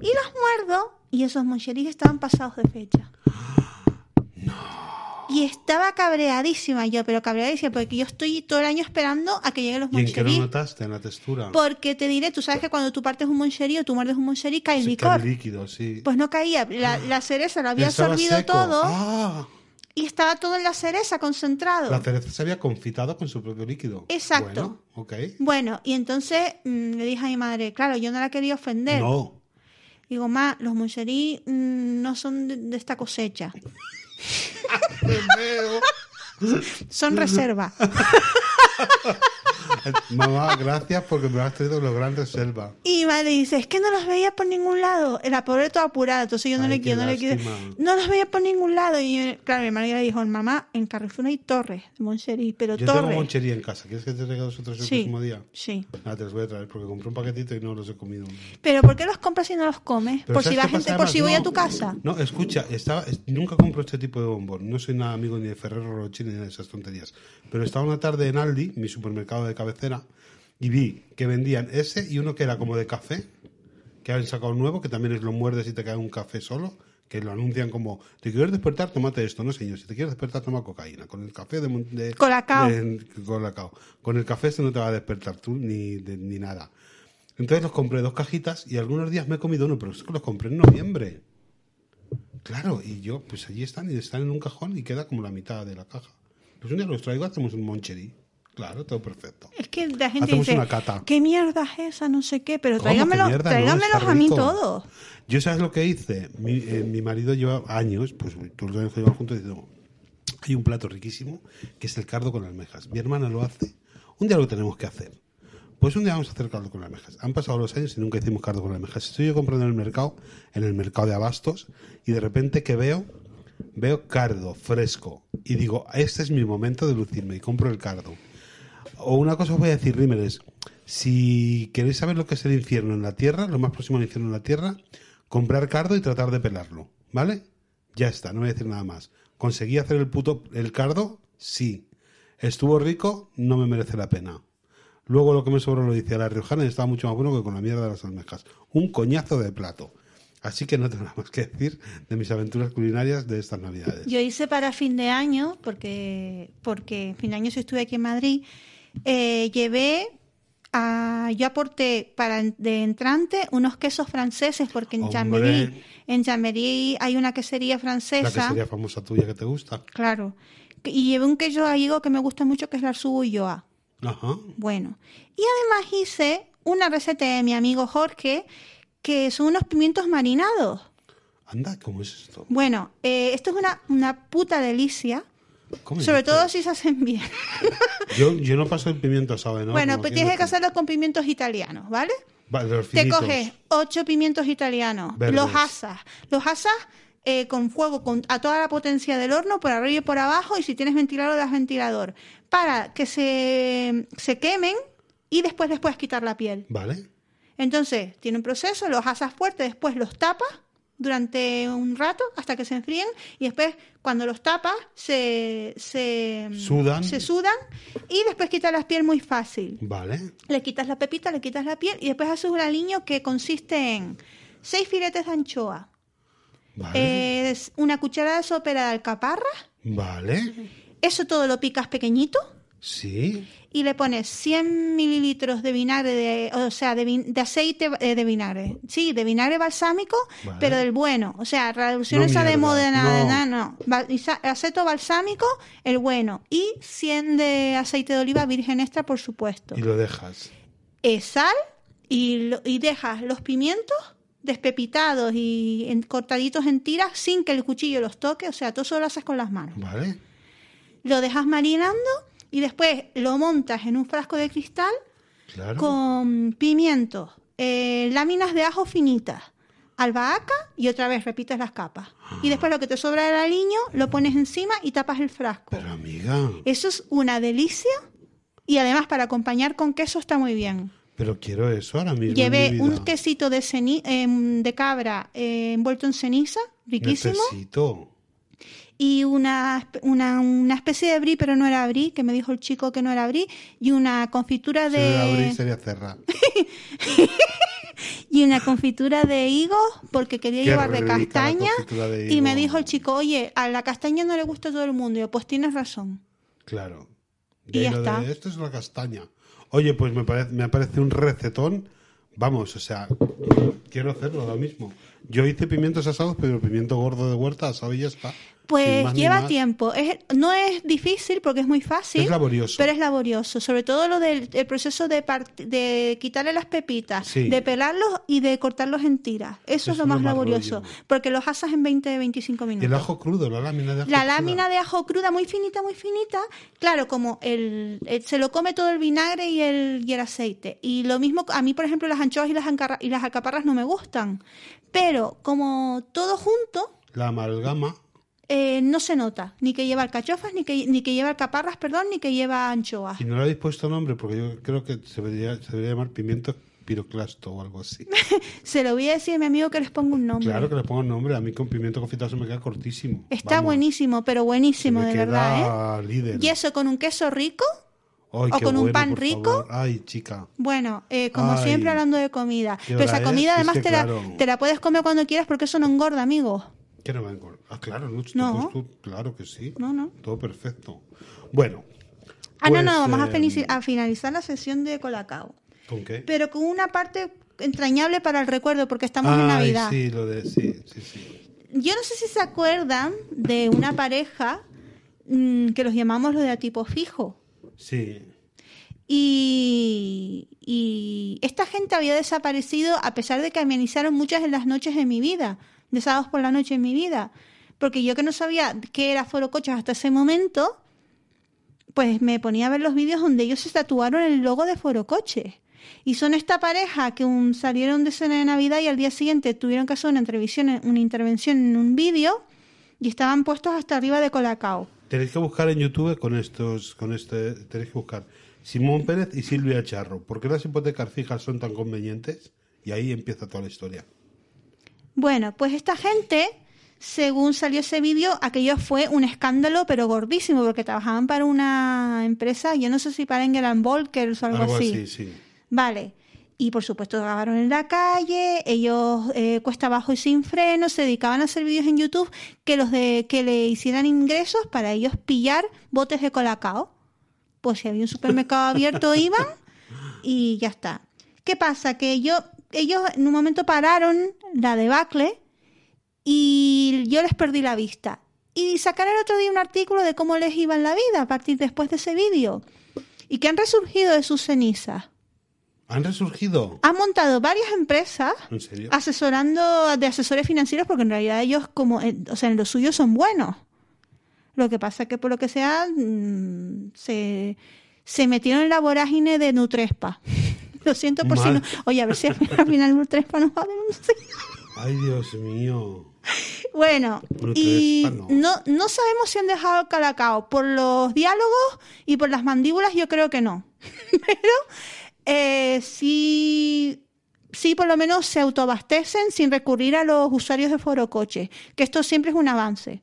y los muerdo y esos moncheris estaban pasados de fecha. Y estaba cabreadísima yo, pero cabreadísima porque yo estoy todo el año esperando a que lleguen los ¿Y en qué lo notaste? ¿En la textura? Porque te diré, tú sabes que cuando tú partes un moncherí o tú muerdes un moncherí cae el licor. cae líquido, sí. Pues no caía, la, la cereza lo había absorbido seco. todo Ah, y estaba todo en la cereza concentrado. la cereza se había confitado con su propio líquido. Exacto. Bueno. Bueno, y entonces mm, le dije a mi madre, claro, yo no la quería ofender. No. Digo, ma, los moncherí mm, no son de, de esta cosecha. son reserva. Mamá, gracias porque me has traído los grandes selvas. Y madre dice, es que no los veía por ningún lado. La pobre toda apurada, entonces yo no Ay, le quiero, no le quiero. lástima. No los veía por ningún lado. Y yo- claro, mi madre le dijo, mamá, en Carrefour hay torres de moncherí, pero Yo tengo torres. monchería en casa. ¿Quieres que te traiga nosotros el Sí, próximo día? sí. Ah, te los voy a traer porque compré un paquetito y no los he comido. Pero ¿por qué los compras y no los comes? Pero por si ¿sabes va qué gente, pasa? por si voy a no, tu casa. No, escucha, estaba, es- nunca compro este tipo de bombón. No soy nada amigo ni de Ferrero Rocher ni de esas tonterías. Pero estaba una tarde en Aldi, mi supermercado de cabecera, y vi que vendían ese y uno que era como de café, que han sacado nuevo, que también es lo muerdes y te cae un café solo, que lo anuncian como, te quieres despertar, tómate esto, no señor, si te quieres despertar, toma cocaína, con el café de... de Colacao. de- colacao. Con el café este no te va a despertar tú ni, de- ni nada. Entonces los compré dos cajitas y algunos días me he comido uno, pero es que los compré en noviembre. Claro, y yo, pues allí están y están en un cajón y queda como la mitad de la caja. Pues un día los traigo, hacemos un moncherí. Claro, todo perfecto. Es que la gente Hacemos dice, una cata. ¿qué mierda es esa? No sé qué, pero tráigamelo, tráigamelos a mí todos. Yo, ¿sabes lo que hice? Mi, eh, mi marido lleva años, pues todos los años que llevamos juntos, diciendo, hay un plato riquísimo que es el cardo con almejas. Mi hermana lo hace. Un día lo tenemos que hacer. Pues un día vamos a hacer cardo con almejas. Han pasado los años y nunca hicimos cardo con almejas. Estoy yo comprando en el mercado, en el mercado de abastos, y de repente que veo, veo cardo fresco. Y digo, este es mi momento de lucirme y compro el cardo. O una cosa os voy a decir, Rímeres. Si queréis saber lo que es el infierno en la tierra, lo más próximo al infierno en la tierra, comprar cardo y tratar de pelarlo. ¿Vale? Ya está, no voy a decir nada más. ¿Conseguí hacer el puto el cardo? Sí. ¿Estuvo rico? No me merece la pena. Luego lo que me sobró lo dice a la riojana y estaba mucho más bueno que con la mierda de las almejas. Un coñazo de plato. Así que no tengo nada más que decir de mis aventuras culinarias de estas navidades. Yo hice para fin de año, porque, porque fin de año sí estuve aquí en Madrid, eh, llevé, a, yo aporté para de entrante unos quesos franceses, porque en. Chamberí, en Chamberí hay una quesería La francesa. que sería famosa tuya que te gusta. Claro. Y llevé un queso gallego que me gusta mucho, que es la Arzubo-Ulloa. Ajá. Bueno. Y además hice una receta de mi amigo Jorge, que son unos pimientos marinados. Anda, ¿cómo es esto? Bueno, eh, esto es una, una puta delicia. ¿Cómo Sobre todo si se hacen bien. Yo, yo no paso el pimiento asado, ¿no? bueno, Como pues tienes que hacerlo con pimientos italianos, ¿vale? Vale, Te coges ocho pimientos italianos, Verdes. los asas, los asas eh, con fuego con, a toda la potencia del horno, por arriba y por abajo, y si tienes ventilador, das ventilador, para que se, se quemen y después les puedes quitar la piel. Vale. Entonces, tiene un proceso, los asas fuertes, después los tapas durante un rato hasta que se enfríen y después cuando los tapas se, se Sudan. se sudan y después quitas la piel muy fácil. Vale. Le quitas la pepita, le quitas la piel y después haces un aliño que consiste en seis filetes de anchoa, Vale. es una cucharada sopera de alcaparra, Vale. eso todo lo picas pequeñito Sí. Y le pones 100 mililitros de vinagre, de, o sea, de, vin- de aceite eh, de vinagre. Sí, de vinagre balsámico, Vale. pero del bueno. O sea, reducción No esa de mierda, nada, no. no. Aceto balsámico, el bueno. Y 100 de aceite de oliva virgen extra, por supuesto. Y lo dejas. Eh, sal y, lo- y dejas los pimientos despepitados y en- cortaditos en tiras sin que el cuchillo los toque. O sea, tú solo lo haces con las manos Vale. lo dejas marinando y después lo montas en un frasco de cristal Claro. con pimientos, eh, láminas de ajo finitas, albahaca y otra vez repites las capas. Y después lo que te sobra del aliño lo pones encima y tapas el frasco. Pero amiga, Eso es una delicia y además para acompañar con queso está muy bien. pero quiero eso ahora mismo. en Llevé un quesito de, ceni- em, de cabra eh, envuelto en ceniza, riquísimo. Necesito. Y una, una, una especie de brie, pero no era brie, que me dijo el chico que no era brie, y una confitura Si no la abrí, de sería cerrar. y una confitura de higos porque quería Qué llevar de castaña de y me higo. dijo el chico, oye, a la castaña no le gusta a todo el mundo. Y yo, pues tienes razón. Claro. Y ya lo de, está. esto es la castaña. Oye, pues me parece, me parece un recetón. Vamos, o sea, quiero hacerlo ahora mismo. Yo hice pimientos asados, pero el pimiento gordo de huerta asado y ya está. Pues más lleva tiempo. Es, no es difícil porque es muy fácil. Es laborioso. Pero es laborioso. Sobre todo lo del el proceso de, de quitarle las pepitas, Sí. de pelarlos y de cortarlos en tiras. Eso, es lo más laborioso. rollo. Porque los asas en 20-25 Y minutos. el ajo crudo, la lámina de ajo La cruda. lámina de ajo cruda muy finita, muy finita, claro, como el, el- se lo come todo el vinagre y el, y el aceite. Y lo mismo, a mí, por ejemplo, las anchoas y las, y las alcaparras no me gustan. Pero como todo junto, La amalgama. Eh, no se nota. Ni que lleva alcachofas, ni que, ni que lleva alcaparras, perdón, ni que lleva anchoas. Y no le habéis puesto nombre, porque yo creo que se debería, se debería llamar pimiento piroclasto o algo así. Se lo voy a decir a mi amigo que les ponga un nombre. Claro que le pongo nombre. A mí con pimiento confitado se me queda cortísimo. Está Vamos, buenísimo, pero buenísimo, de verdad, ¿eh? líder. Y eso con un queso rico, Ay, o con un pan rico. Ay, chica. Bueno, eh, como Ay. siempre hablando de comida. ¿Qué Pero esa es? comida Es además que te, la, te la puedes comer cuando quieras porque eso no engorda, amigo. ¿Qué no va a engordar? Ah, claro, No. tú- claro que sí. No, no. Todo perfecto. Bueno. Ah, no, pues, no, vamos a, eh, finici- a finalizar la sesión de Colacao. ¿Con qué? Pero con una parte entrañable para el recuerdo porque estamos en Navidad. sí, lo de... Sí, sí, sí. Yo no sé si se acuerdan de una pareja mm, que los llamamos los de a tipo fijo. Sí. Y, y esta gente había desaparecido a pesar de que amenizaron muchas de las noches de mi vida, sábados por la noche en mi vida. Porque yo que no sabía qué era Foro Coches hasta ese momento, pues me ponía a ver los vídeos donde ellos se tatuaron el logo de Foro Coches. Y son esta pareja que un, salieron de cena de Navidad y al día siguiente tuvieron que hacer una, una intervención en un vídeo y estaban puestos hasta arriba de Colacao. Tenéis que buscar en YouTube con estos, con este, tenéis que buscar Simón Pérez y Silvia Charro. ¿Por qué las hipotecas fijas son tan convenientes? Y ahí empieza toda la historia. Bueno, pues esta gente, según salió ese vídeo, aquello fue un escándalo, pero gordísimo, porque trabajaban para una empresa, yo no sé si para England Volkers o algo, Algo así. así, sí. Vale. Y por supuesto grabaron en la calle, ellos eh, cuesta abajo y sin freno, se dedicaban a hacer vídeos en YouTube que los de que le hicieran ingresos para ellos pillar botes de colacao. Pues si había un supermercado abierto iban y ya está. ¿Qué pasa? Que yo, ellos en un momento pararon la debacle y yo les perdí la vista. Y sacaron el otro día un artículo de cómo les iba en la vida a partir después de ese vídeo. Y que han resurgido de sus cenizas. ¿Han resurgido? Han montado varias empresas ¿En serio? asesorando de asesores financieros porque en realidad ellos como eh, o sea en lo suyo son buenos lo que pasa que por lo que sea mm, se, se metieron en la vorágine de Nutrespa lo siento por si Mal. no oye a ver si al final Nutrespa nos va a denunciar Ay, Dios mío. bueno y no. no sabemos si han dejado el calacao por los diálogos y por las mandíbulas yo creo que no pero eh, sí sí por lo menos se autoabastecen sin recurrir a los usuarios de Foro Coche, que esto siempre es un avance.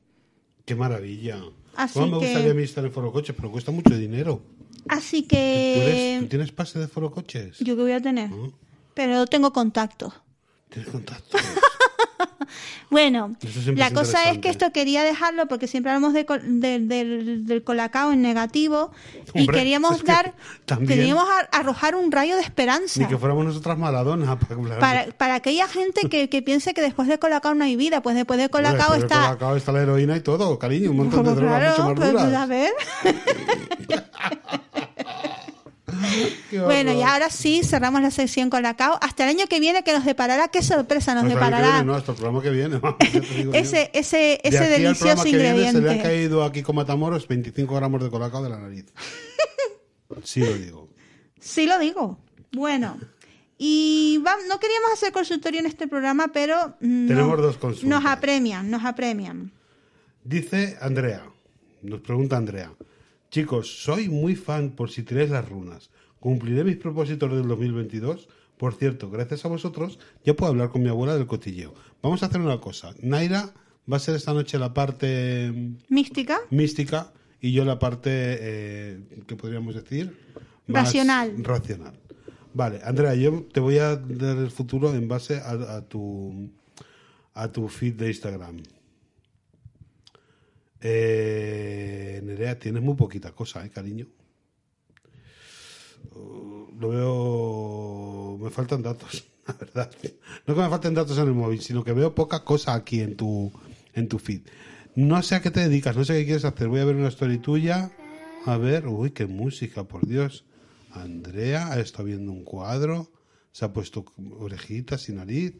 Qué maravilla. Así Cómo me que- gustaría estar en Foro Coches, pero cuesta mucho dinero. Así ¿Tú, eres- que ¿tú tienes pase de Foro Coches? yo que voy a tener, ¿No? pero tengo contactos. ¿Tienes contacto? Bueno, la es cosa es que esto quería dejarlo porque siempre hablamos de de- del, del colacao en negativo y Hombre, queríamos que dar, también. queríamos a- arrojar un rayo de esperanza. Ni que fuéramos nosotras Maradona. Para, de- Para, para aquella gente que, que piense que después de Colacao no hay vida, pues después de Hombre, Colacao después de está... Colacao está la heroína y todo, cariño, un montón de drogas claro, mucho más pues, duras. pues, a ver. Bueno, y ahora sí, cerramos la sección Colacao. Hasta el año que viene, que nos deparará, qué sorpresa nos deparará. viene, no, hasta el programa que viene. ese ese, De ese al delicioso ingrediente. se le han caído aquí con Matamoros 25 gramos de colacao de la nariz. Sí lo digo. Sí lo digo. Bueno, y va- no queríamos hacer consultorio en este programa, pero mm, Tenemos dos consultas. Nos apremian, nos apremian. Dice Andrea, nos pregunta Andrea, chicos, soy muy fan por si tiráis las runas. ¿Cumpliré mis propósitos del 2022? Por cierto, gracias a vosotros ya puedo hablar con mi abuela del cotilleo. Vamos a hacer una cosa. Naira va a ser esta noche la parte mm, Mística, mística y yo la parte, eh, ¿qué podríamos decir? Racional. Racional. Vale, Andrea, yo te voy a dar el futuro en base a, a tu a tu feed de Instagram. Eh, Nerea, tienes muy poquita cosa, ¿eh, cariño? Uh, lo veo... Me faltan datos, la verdad. No que me falten datos en el móvil, sino que veo poca cosa aquí en tu, en tu feed. No sé a qué te dedicas, no sé qué quieres hacer. Voy a ver una story tuya. A ver, uy, qué música, por Dios. Andrea está viendo un cuadro, se ha puesto orejitas y nariz,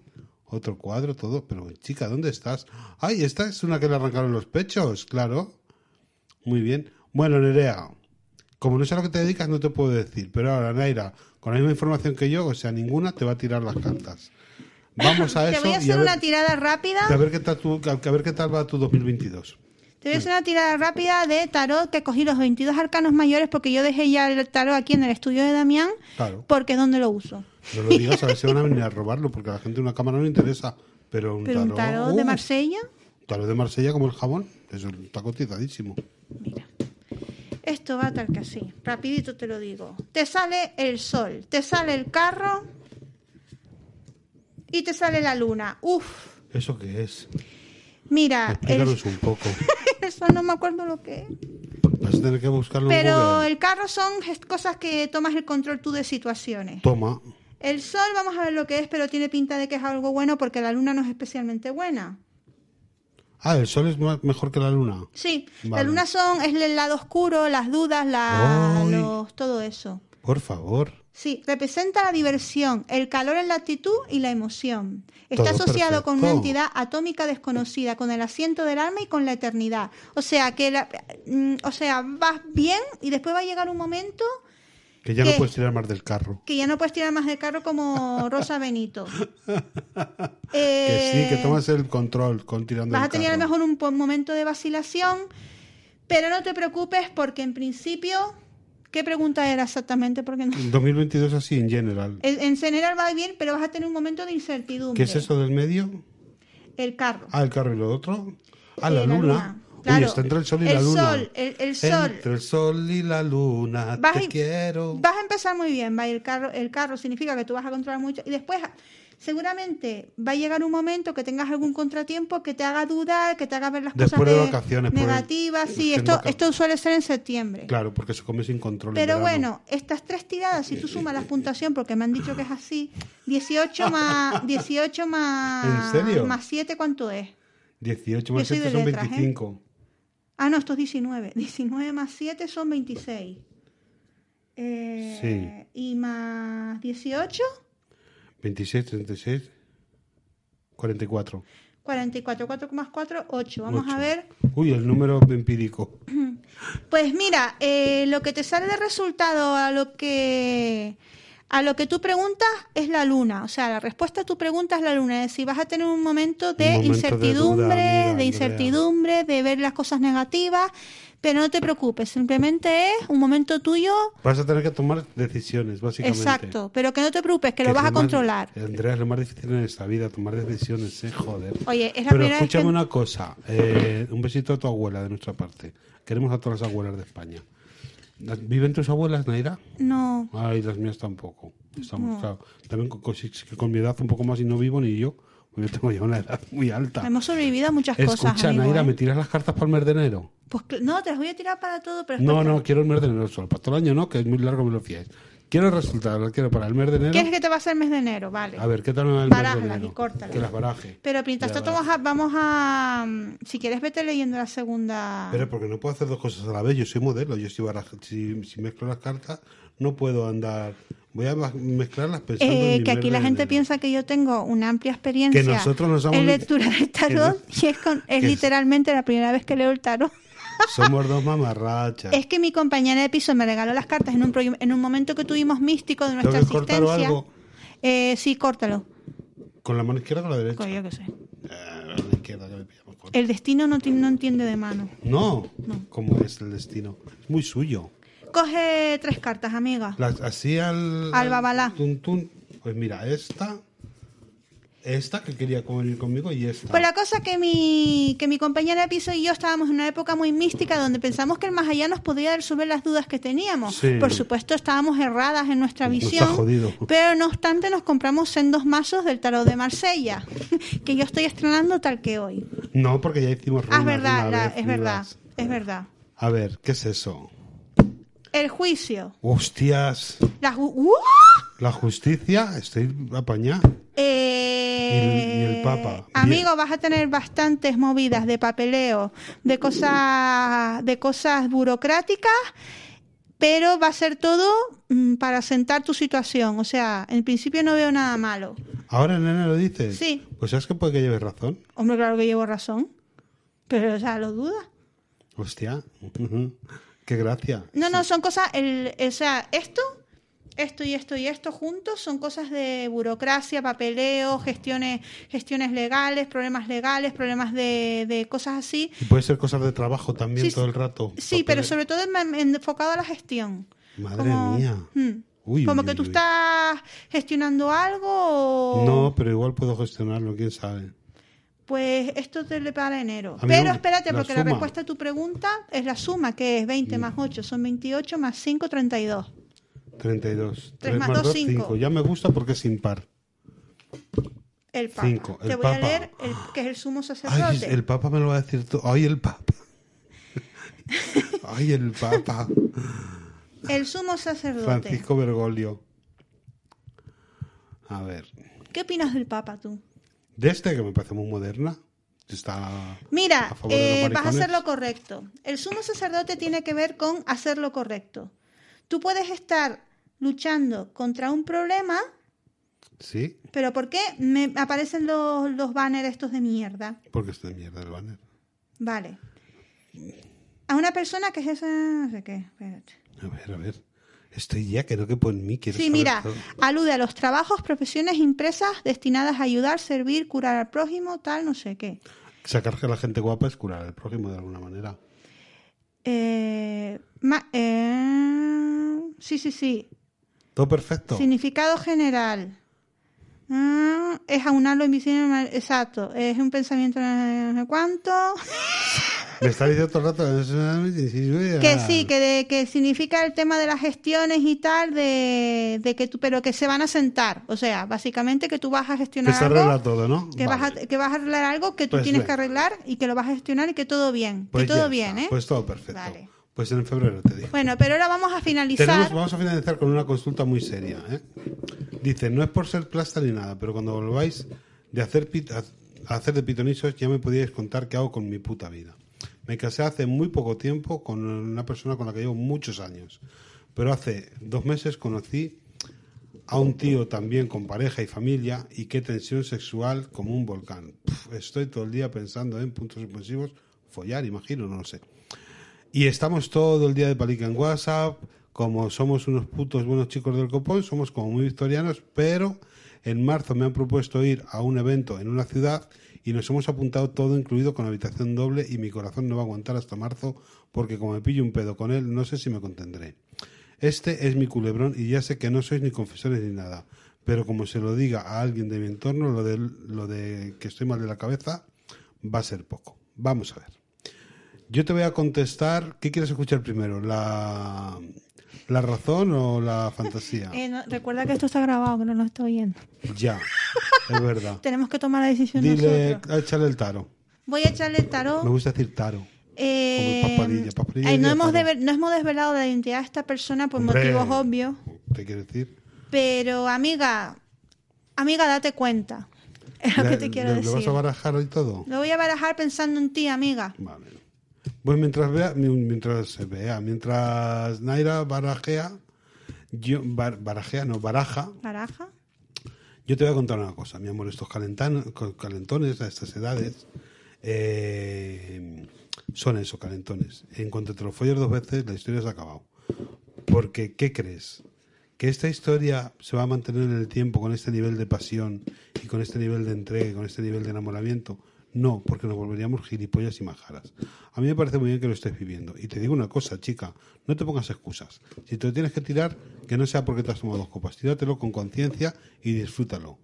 otro cuadro, todo. Pero, chica, ¿dónde estás? Ay, esta es una que le arrancaron los pechos, claro. Muy bien. Bueno, Nerea, como no sé a lo que te dedicas, no te puedo decir. Pero ahora, Naira, con la misma información que yo, o sea, ninguna te va a tirar las cartas. Vamos a te eso voy a y hacer a ver, una tirada rápida. a ver qué tal tu- a ver qué tal va tu 2022. Te voy a hacer una tirada rápida de tarot que cogí los 22 arcanos mayores porque yo dejé ya el tarot aquí en el estudio de Damián Claro. porque es donde lo uso. No lo digas, a ver si van a venir a robarlo, porque a la gente una cámara no le interesa. Pero un Pero tarot, un tarot de uh, Marsella, tarot de Marsella como el jabón, eso está cotizadísimo. Esto va tal que así, rapidito te lo digo. Te sale el sol, te sale el carro y te sale la luna. Uf, ¿Eso qué es? mira, el- Explícanos un poco. eso no me acuerdo lo que es. Vas a tener que buscarlo en Pero Google. el carro son cosas que tomas el control tú de situaciones. Toma. El sol, vamos a ver lo que es, pero tiene pinta de que es algo bueno porque la luna no es especialmente buena. Ah, el sol es mejor que la luna. Sí, la luna son es el lado oscuro, las dudas, la, los, todo eso. Por favor. Sí, representa la diversión, el calor en la actitud y la emoción. Está Todo asociado con una entidad atómica desconocida, con el asiento del alma y con la eternidad. O sea, que la- mm, o sea, vas bien y después va a llegar un momento Que ya no puedes tirar más del carro. que ya no puedes tirar más de carro como Rosa Benito. Que sí, que Eh, tomas el control con tirando Vas del a tener a lo carro. mejor un momento de vacilación, pero no te preocupes porque en principio, ¿qué pregunta era exactamente? Porque no- 2022 así en general. en, en general va bien, pero vas a tener un momento de incertidumbre. ¿Qué es eso del medio? El carro. Ah, el carro y lo otro. Ah, Eh, la, la luna. Claro. Uy, está entre el sol y El la luna. sol, el- el sol. Entre el sol y la luna. Vas te a- quiero. Vas a empezar muy bien, va el carro, el carro significa que tú vas a controlar mucho y después seguramente va a llegar un momento que tengas algún contratiempo que te haga dudar, que te haga ver las Después cosas de de- vacaciones, por el- negativas. Sí, esto, esto suele ser en septiembre. Claro, porque se come sin control. Pero bueno, estas tres tiradas, si tú sumas la puntuación, porque me han dicho que es así, 18 más 18 más ¿En serio? más 7, ¿cuánto es? 18 Yo más soy 7 de son letras, ¿eh? 25. Ah, no, esto es 19. 19 más 7 son 26. Eh, Y más 18, 26, 36, 44. 44. 4 más 4, 8. Vamos a Ocho. ver. Uy, el número empírico. Pues mira, eh, lo que te sale de resultado a lo que a lo que tú preguntas es la luna. O sea, la respuesta a tu pregunta es la luna. Es decir, vas a tener un momento de momento de incertidumbre, duda, de, incertidumbre, de ver las cosas negativas. Pero no te preocupes, simplemente es un momento tuyo Vas a tener que tomar decisiones, básicamente. exacto. Pero que no te preocupes, que, lo vas a controlar. Andrea, es lo más difícil en esta vida, tomar decisiones, eh, joder. Oye, es la Pero primera vez escúchame que- una cosa, eh, un besito a tu abuela de nuestra parte. Queremos a todas las abuelas de España. ¿Las- ¿Viven tus abuelas, Naira? No. Ay, las mías tampoco. Estamos, claro, también con, con- con mi edad un poco más y no vivo ni yo. porque Yo tengo ya una edad muy alta. Hemos sobrevivido a muchas cosas. Escucha, Naira, ¿eh? ¿me tiras las cartas para el mes de enero? Pues no, te las voy a tirar para todo, pero No, no, quiero el mes de enero solo. Para todo el año no, que es muy largo, me lo fiáis. Quiero el resultado, lo quiero para el mes de enero. ¿Quieres que te va a hacer el mes de enero? Vale. A ver, ¿qué tal me va el mes de enero? y córtalas. Que las baraje. Pero mientras tanto vamos a, vamos a... mm, Si quieres, vete leyendo la segunda... Pero porque no puedo hacer dos cosas a la vez. Yo soy modelo. Yo si, baraja- si, si mezclo las cartas, no puedo andar. Voy a mezclarlas pensando en Eh, mi que aquí la gente enero. piensa que yo tengo una amplia experiencia Que nosotros nos en lectura de tarot y es, con- es literalmente la primera vez que leo el tarot. Somos dos mamarrachas. Es que mi compañera de piso me regaló las cartas en un, en un momento que tuvimos místico de ¿Tengo nuestra que existencia. algo? Eh, sí, córtalo. ¿Con la mano izquierda o con la derecha? Yo qué sé. Eh, la izquierda, que me pilla mejor. El destino no, no entiende de mano. No, ¿cómo es el destino? Es muy suyo. Coge tres cartas, amiga. Las, así al. Al babalá. tun, tun. Pues mira, esta. Esta que quería venir conmigo y esta. Pues la cosa que mi, que mi compañera de piso y yo estábamos en una época muy mística donde pensamos que el más allá nos podía resolver las dudas que teníamos. Sí. Por supuesto, estábamos erradas en nuestra Nos está visión. jodido. Pero no obstante, nos compramos sendos mazos del tarot de Marsella, que yo estoy estrenando tal que hoy. No, porque ya hicimos Ah, es runas verdad, una la- vez, es verdad, es verdad. A ver, ¿qué es eso? El juicio. Hostias. ¡Uh! La justicia, estoy apañada. Eh, Y el- y el Papa. Amigo, vas a tener bastantes movidas de papeleo, de cosas, de cosas burocráticas, pero va a ser todo mm, para sentar tu situación. O sea, en principio no veo nada malo. Ahora en enero dices. Sí. Pues sabes que puede que lleves razón. Hombre, claro que llevo razón. Pero, o sea, lo duda. Hostia. Qué gracia. No, no, son cosas, el, o sea, esto, esto y esto y esto juntos son cosas de burocracia, papeleo, gestiones, gestiones legales, problemas legales, problemas de, de cosas así. Y puede ser cosas de trabajo también Sí, todo el rato. Sí, pero sobre todo en- en- enfocado a la gestión. Madre Como- mía. Hmm. Uy, Como uy, que tú uy. estás gestionando algo o... No, pero igual puedo gestionarlo, quién sabe. Pues esto te le para enero. A Pero no, espérate, la porque la respuesta a tu pregunta es la suma, que es 20 más 8 son 28, más 5, 32. 32. Tres más dos, 2, cinco. 5. Ya me gusta porque es impar. El Papa. Cinco, el te voy a Papa. leer el, que es el sumo sacerdote. Ay, el Papa me lo va a decir todo. Ay, el Papa. Ay, el Papa. El sumo sacerdote. Francisco Bergoglio. A ver. ¿Qué opinas del Papa tú? De este que me parece muy moderna. Está Mira, a favor de los eh, vas a hacer lo correcto. El sumo sacerdote tiene que ver con hacer lo correcto. Tú puedes estar luchando contra un problema, Sí, pero ¿por qué me aparecen los, los banners estos de mierda? porque es de mierda el banner. Vale. A una persona que es esa... No sé qué. espérate. A ver, a ver. Estoy ya que no quepo en mí. Quiero Sí, mira, todo. alude a los trabajos, profesiones impresas destinadas a ayudar, servir, curar al prójimo, tal, no sé qué. Sacar que la gente guapa es curar al prójimo de alguna manera. Eh, ma- eh, sí, sí, sí. Todo perfecto. Significado general. Ah, es aunar lo invisible. Exacto. Es un pensamiento no sé cuánto. Me está diciendo todo el rato. Que sí, que, de- que significa el tema de las gestiones y tal, de, de que tú, pero que se van a sentar. O sea, básicamente que tú vas a Que gestionar se algo. arregla todo, ¿no? Que, vas a, que vas a arreglar algo que tú Pues tienes que arreglar y que lo vas a gestionar y que todo bien. Pues que todo ya bien. ¿eh? Pues todo perfecto. Vale. Pues en febrero te digo. Bueno, pero ahora vamos a finalizar. Tenemos, vamos a finalizar con una consulta muy seria. ¿eh? Dice, no es por ser plasta ni nada, pero cuando volváis de hacer, pit- a a hacer de pitonisos ya me podíais contar qué hago con mi puta vida. Me casé hace muy poco tiempo con una persona con la que llevo muchos años, pero hace dos meses conocí a un tío también con pareja y familia y qué tensión sexual como un volcán. Estoy todo el día pensando en puntos suspensivos, follar, imagino, no lo sé. Y estamos todo el día de palica en WhatsApp, como somos unos putos buenos chicos del copón, somos como muy victorianos, pero en marzo me han propuesto ir a un evento en una ciudad y nos hemos apuntado todo incluido con habitación doble y mi corazón no va a aguantar hasta marzo porque como me pillo un pedo con él no sé si me contendré. Este es mi culebrón y ya sé que no sois ni confesores ni nada, pero como se lo diga a alguien de mi entorno, lo de, lo de que estoy mal de la cabeza va a ser poco. Vamos a ver. Yo te voy a contestar. ¿Qué quieres escuchar primero? ¿La, la razón o la fantasía? Eh, no, recuerda que esto está grabado, que no nos está oyendo. Ya, es verdad. Tenemos que tomar la decisión Dile, nosotros. échale el taro. Voy a echarle el tarot. Me gusta decir taro. Eh, Como papadilla, papadilla ay, no, hemos devel- no hemos desvelado la identidad de esta persona por Hombre. motivos obvios, ¿Te quiere decir? pero amiga, amiga, date cuenta. Es lo que ¿Le- te quiero le- decir. ¿Le vas a barajar hoy todo? Lo voy a barajar pensando en ti, amiga. Vale. Pues mientras vea, mi- mientras vea, mientras Naira barajea, yo, bar- barajea, no, baraja, Baraja. Yo te voy a contar una cosa, mi amor. Estos calentan- calentones a estas edades eh, son eso, calentones. En cuanto te lo folles dos veces, la historia se ha acabado. Porque, ¿qué crees? ¿Que esta historia se va a mantener en el tiempo con este nivel de pasión y con este nivel de entrega y con este nivel de enamoramiento? No, porque nos volveríamos gilipollas y majaras. A mí me parece muy bien que lo estés viviendo. Y te digo una cosa, chica, no te pongas excusas. Si te lo tienes que tirar, que no sea porque te has tomado dos copas. Tíratelo con conciencia y disfrútalo.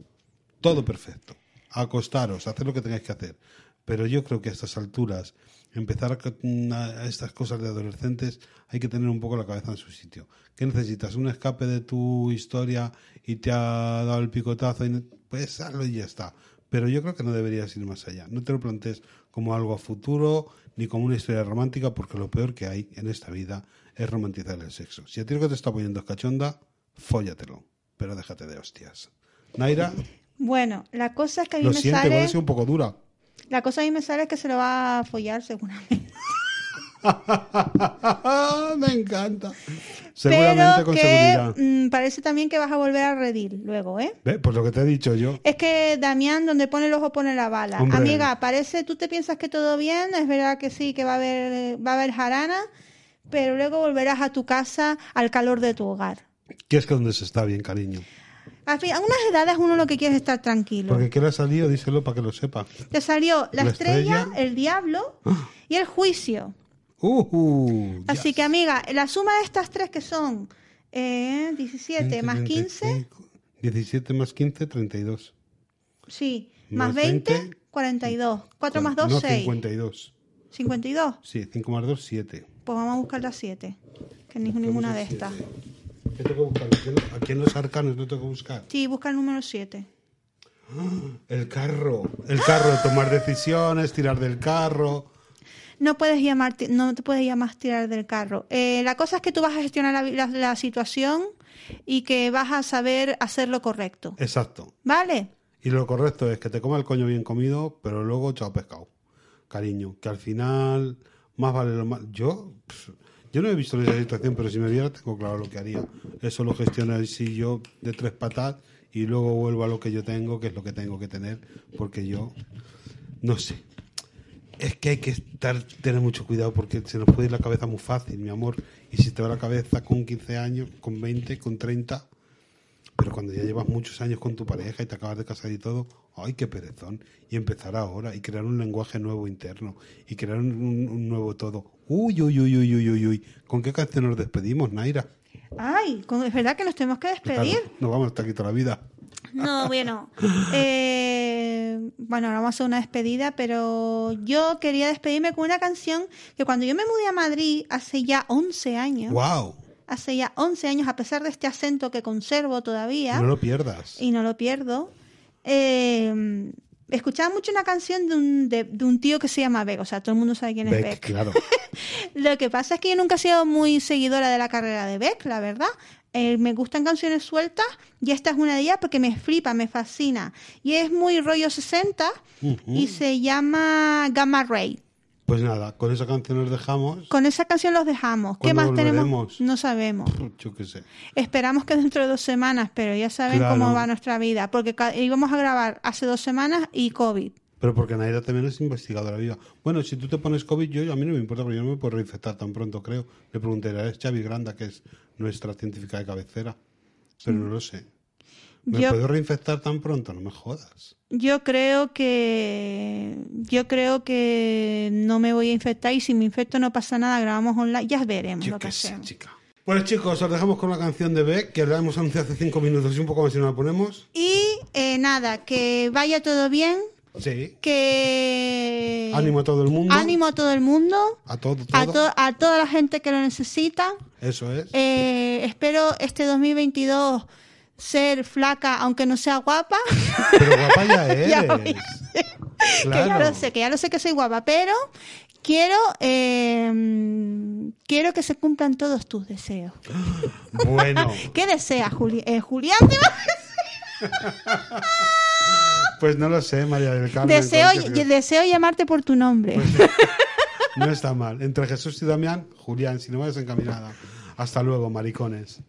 Todo perfecto. Acostaros, hacer lo que tengáis que hacer. Pero yo creo que a estas alturas, empezar a, estas cosas de adolescentes, hay que tener un poco la cabeza en su sitio. ¿Qué necesitas? ¿Un escape de tu historia y te ha dado el picotazo? Y pues hazlo y ya está. Pero yo creo que no deberías ir más allá. No te lo plantees como algo a futuro ni como una historia romántica, porque lo peor que hay en esta vida es romantizar el sexo. Si a ti lo que te está poniendo es cachonda, fóllatelo. Pero déjate de hostias. Naira, Bueno, la cosa es que a mí lo me siento, sale. un poco dura. La cosa a mí me sale que se lo va a follar seguramente. me encanta. Seguramente Pero con que seguridad. mm, parece también que vas a volver a redil luego, ¿eh? Ve, Pues lo que te he dicho yo. Es que Damián, donde pone el ojo, pone la bala. Hombre. Amiga, parece, tú te piensas que todo bien, es verdad que sí, que va a haber, va a haber jarana, pero luego volverás a tu casa al calor de tu hogar. Que es que donde se está bien, cariño. Al fin, a unas edades uno lo que quiere es estar tranquilo. Porque ¿qué le ha salido? Díselo para que lo sepa. Te salió la, La estrella, estrella. el diablo y el juicio. Uh, uh, ya. Así que, amiga, la suma de estas tres que son eh, 17 más 15, 25, 17 más 15, 32. sí, Más más 20, 42. 4 más 2, no, 6. 52. 52. Sí, 5 más 2, 7. Pues vamos a buscar las 7. Que ni ninguna de estas. ¿Qué tengo que buscar? ¿A quién- ¿A quién los arcanos no tengo que buscar? Sí, busca el número 7. El carro. El carro, tomar decisiones, tirar del carro. No puedes llamar, no te puedes llamar tirar del carro. Eh, la cosa es que tú vas a gestionar la, la- la situación y que vas a saber hacer lo correcto. Exacto. ¿Vale? Y lo correcto es que te coma el coño bien comido, pero luego chao pescado. Cariño, que al final más vale lo más. Yo, yo no he visto esa situación, pero si me viera tengo claro lo que haría. Eso lo gestiono así yo de tres patas y luego vuelvo a lo que yo tengo, que es lo que tengo que tener, porque yo no sé. Es que hay que estar, tener mucho cuidado porque se nos puede ir la cabeza muy fácil, mi amor. Y si te va la cabeza con 15 años, con 20, con 30, pero cuando ya llevas muchos años con tu pareja y te acabas de casar y todo, ¡ay, qué perezón! Y empezar ahora y crear un lenguaje nuevo interno y crear un, un- un nuevo todo. ¡Uy, uy, uy, uy, uy, uy, uy! ¿Con qué canción nos despedimos, Naira? Ay, es verdad que nos tenemos que despedir. Claro, nos vamos hasta aquí toda la vida. No, bueno. Eh, bueno, ahora vamos a hacer una despedida, pero yo quería despedirme con una canción que cuando yo me mudé a Madrid hace ya 11 años, ¡Wow! hace ya 11 años, a pesar de este acento que conservo todavía No lo pierdas. y no lo pierdo, eh, escuchaba mucho una canción de un, de, de un tío que se llama Beck, o sea, todo el mundo sabe quién es Beck, Beck. claro. Lo que pasa es que yo nunca he sido muy seguidora de la carrera de Beck, la verdad. Eh, me gustan canciones sueltas y esta es una de ellas porque me flipa, me fascina. Y es muy rollo 60 y se llama Gamma Ray. Pues nada, con esa canción nos dejamos. Con esa canción los dejamos. ¿Qué ¿Cuándo más tenemos? No sabemos. Yo qué sé. Esperamos que dentro de dos semanas, pero ya saben Claro. cómo va nuestra vida. Porque íbamos a grabar hace dos semanas y COVID. Pero porque Naira también es investigadora viva. Bueno, si tú te pones COVID, yo a mí no me importa, porque yo no me puedo reinfectar tan pronto, creo. Le preguntaré a Xavi Granda, que es nuestra científica de cabecera. Pero no lo sé. ¿Me Yo- puedo reinfectar tan pronto? No me jodas. Yo creo que yo creo que no me voy a infectar y si me infecto no pasa nada, grabamos online, ya veremos Yo lo que sé, hacemos. chica. Bueno, chicos, os dejamos con la canción de Beck, que la hemos anunciado hace cinco minutos y un poco más si no la ponemos. Y eh, nada, que vaya todo bien, Sí. que Ánimo a todo el mundo. ánimo a todo el mundo, A todo, a, todo. to- a toda la gente que lo necesita. Eso es. Eh, espero este 2022 ser flaca, aunque no sea guapa. Pero guapa ya eres. Ya lo sé. que ya Claro. lo sé, que ya lo sé que soy guapa, pero quiero eh, quiero que se cumplan todos tus deseos. Bueno, ¿Qué deseas, Juli eh, Julián? ¿te pues no lo sé, María del Carmen. Deseo, Pues deseo llamarte por tu nombre. No está mal. Entre Jesús y Damián, Julián, si no vayas encaminada. Hasta luego, maricones.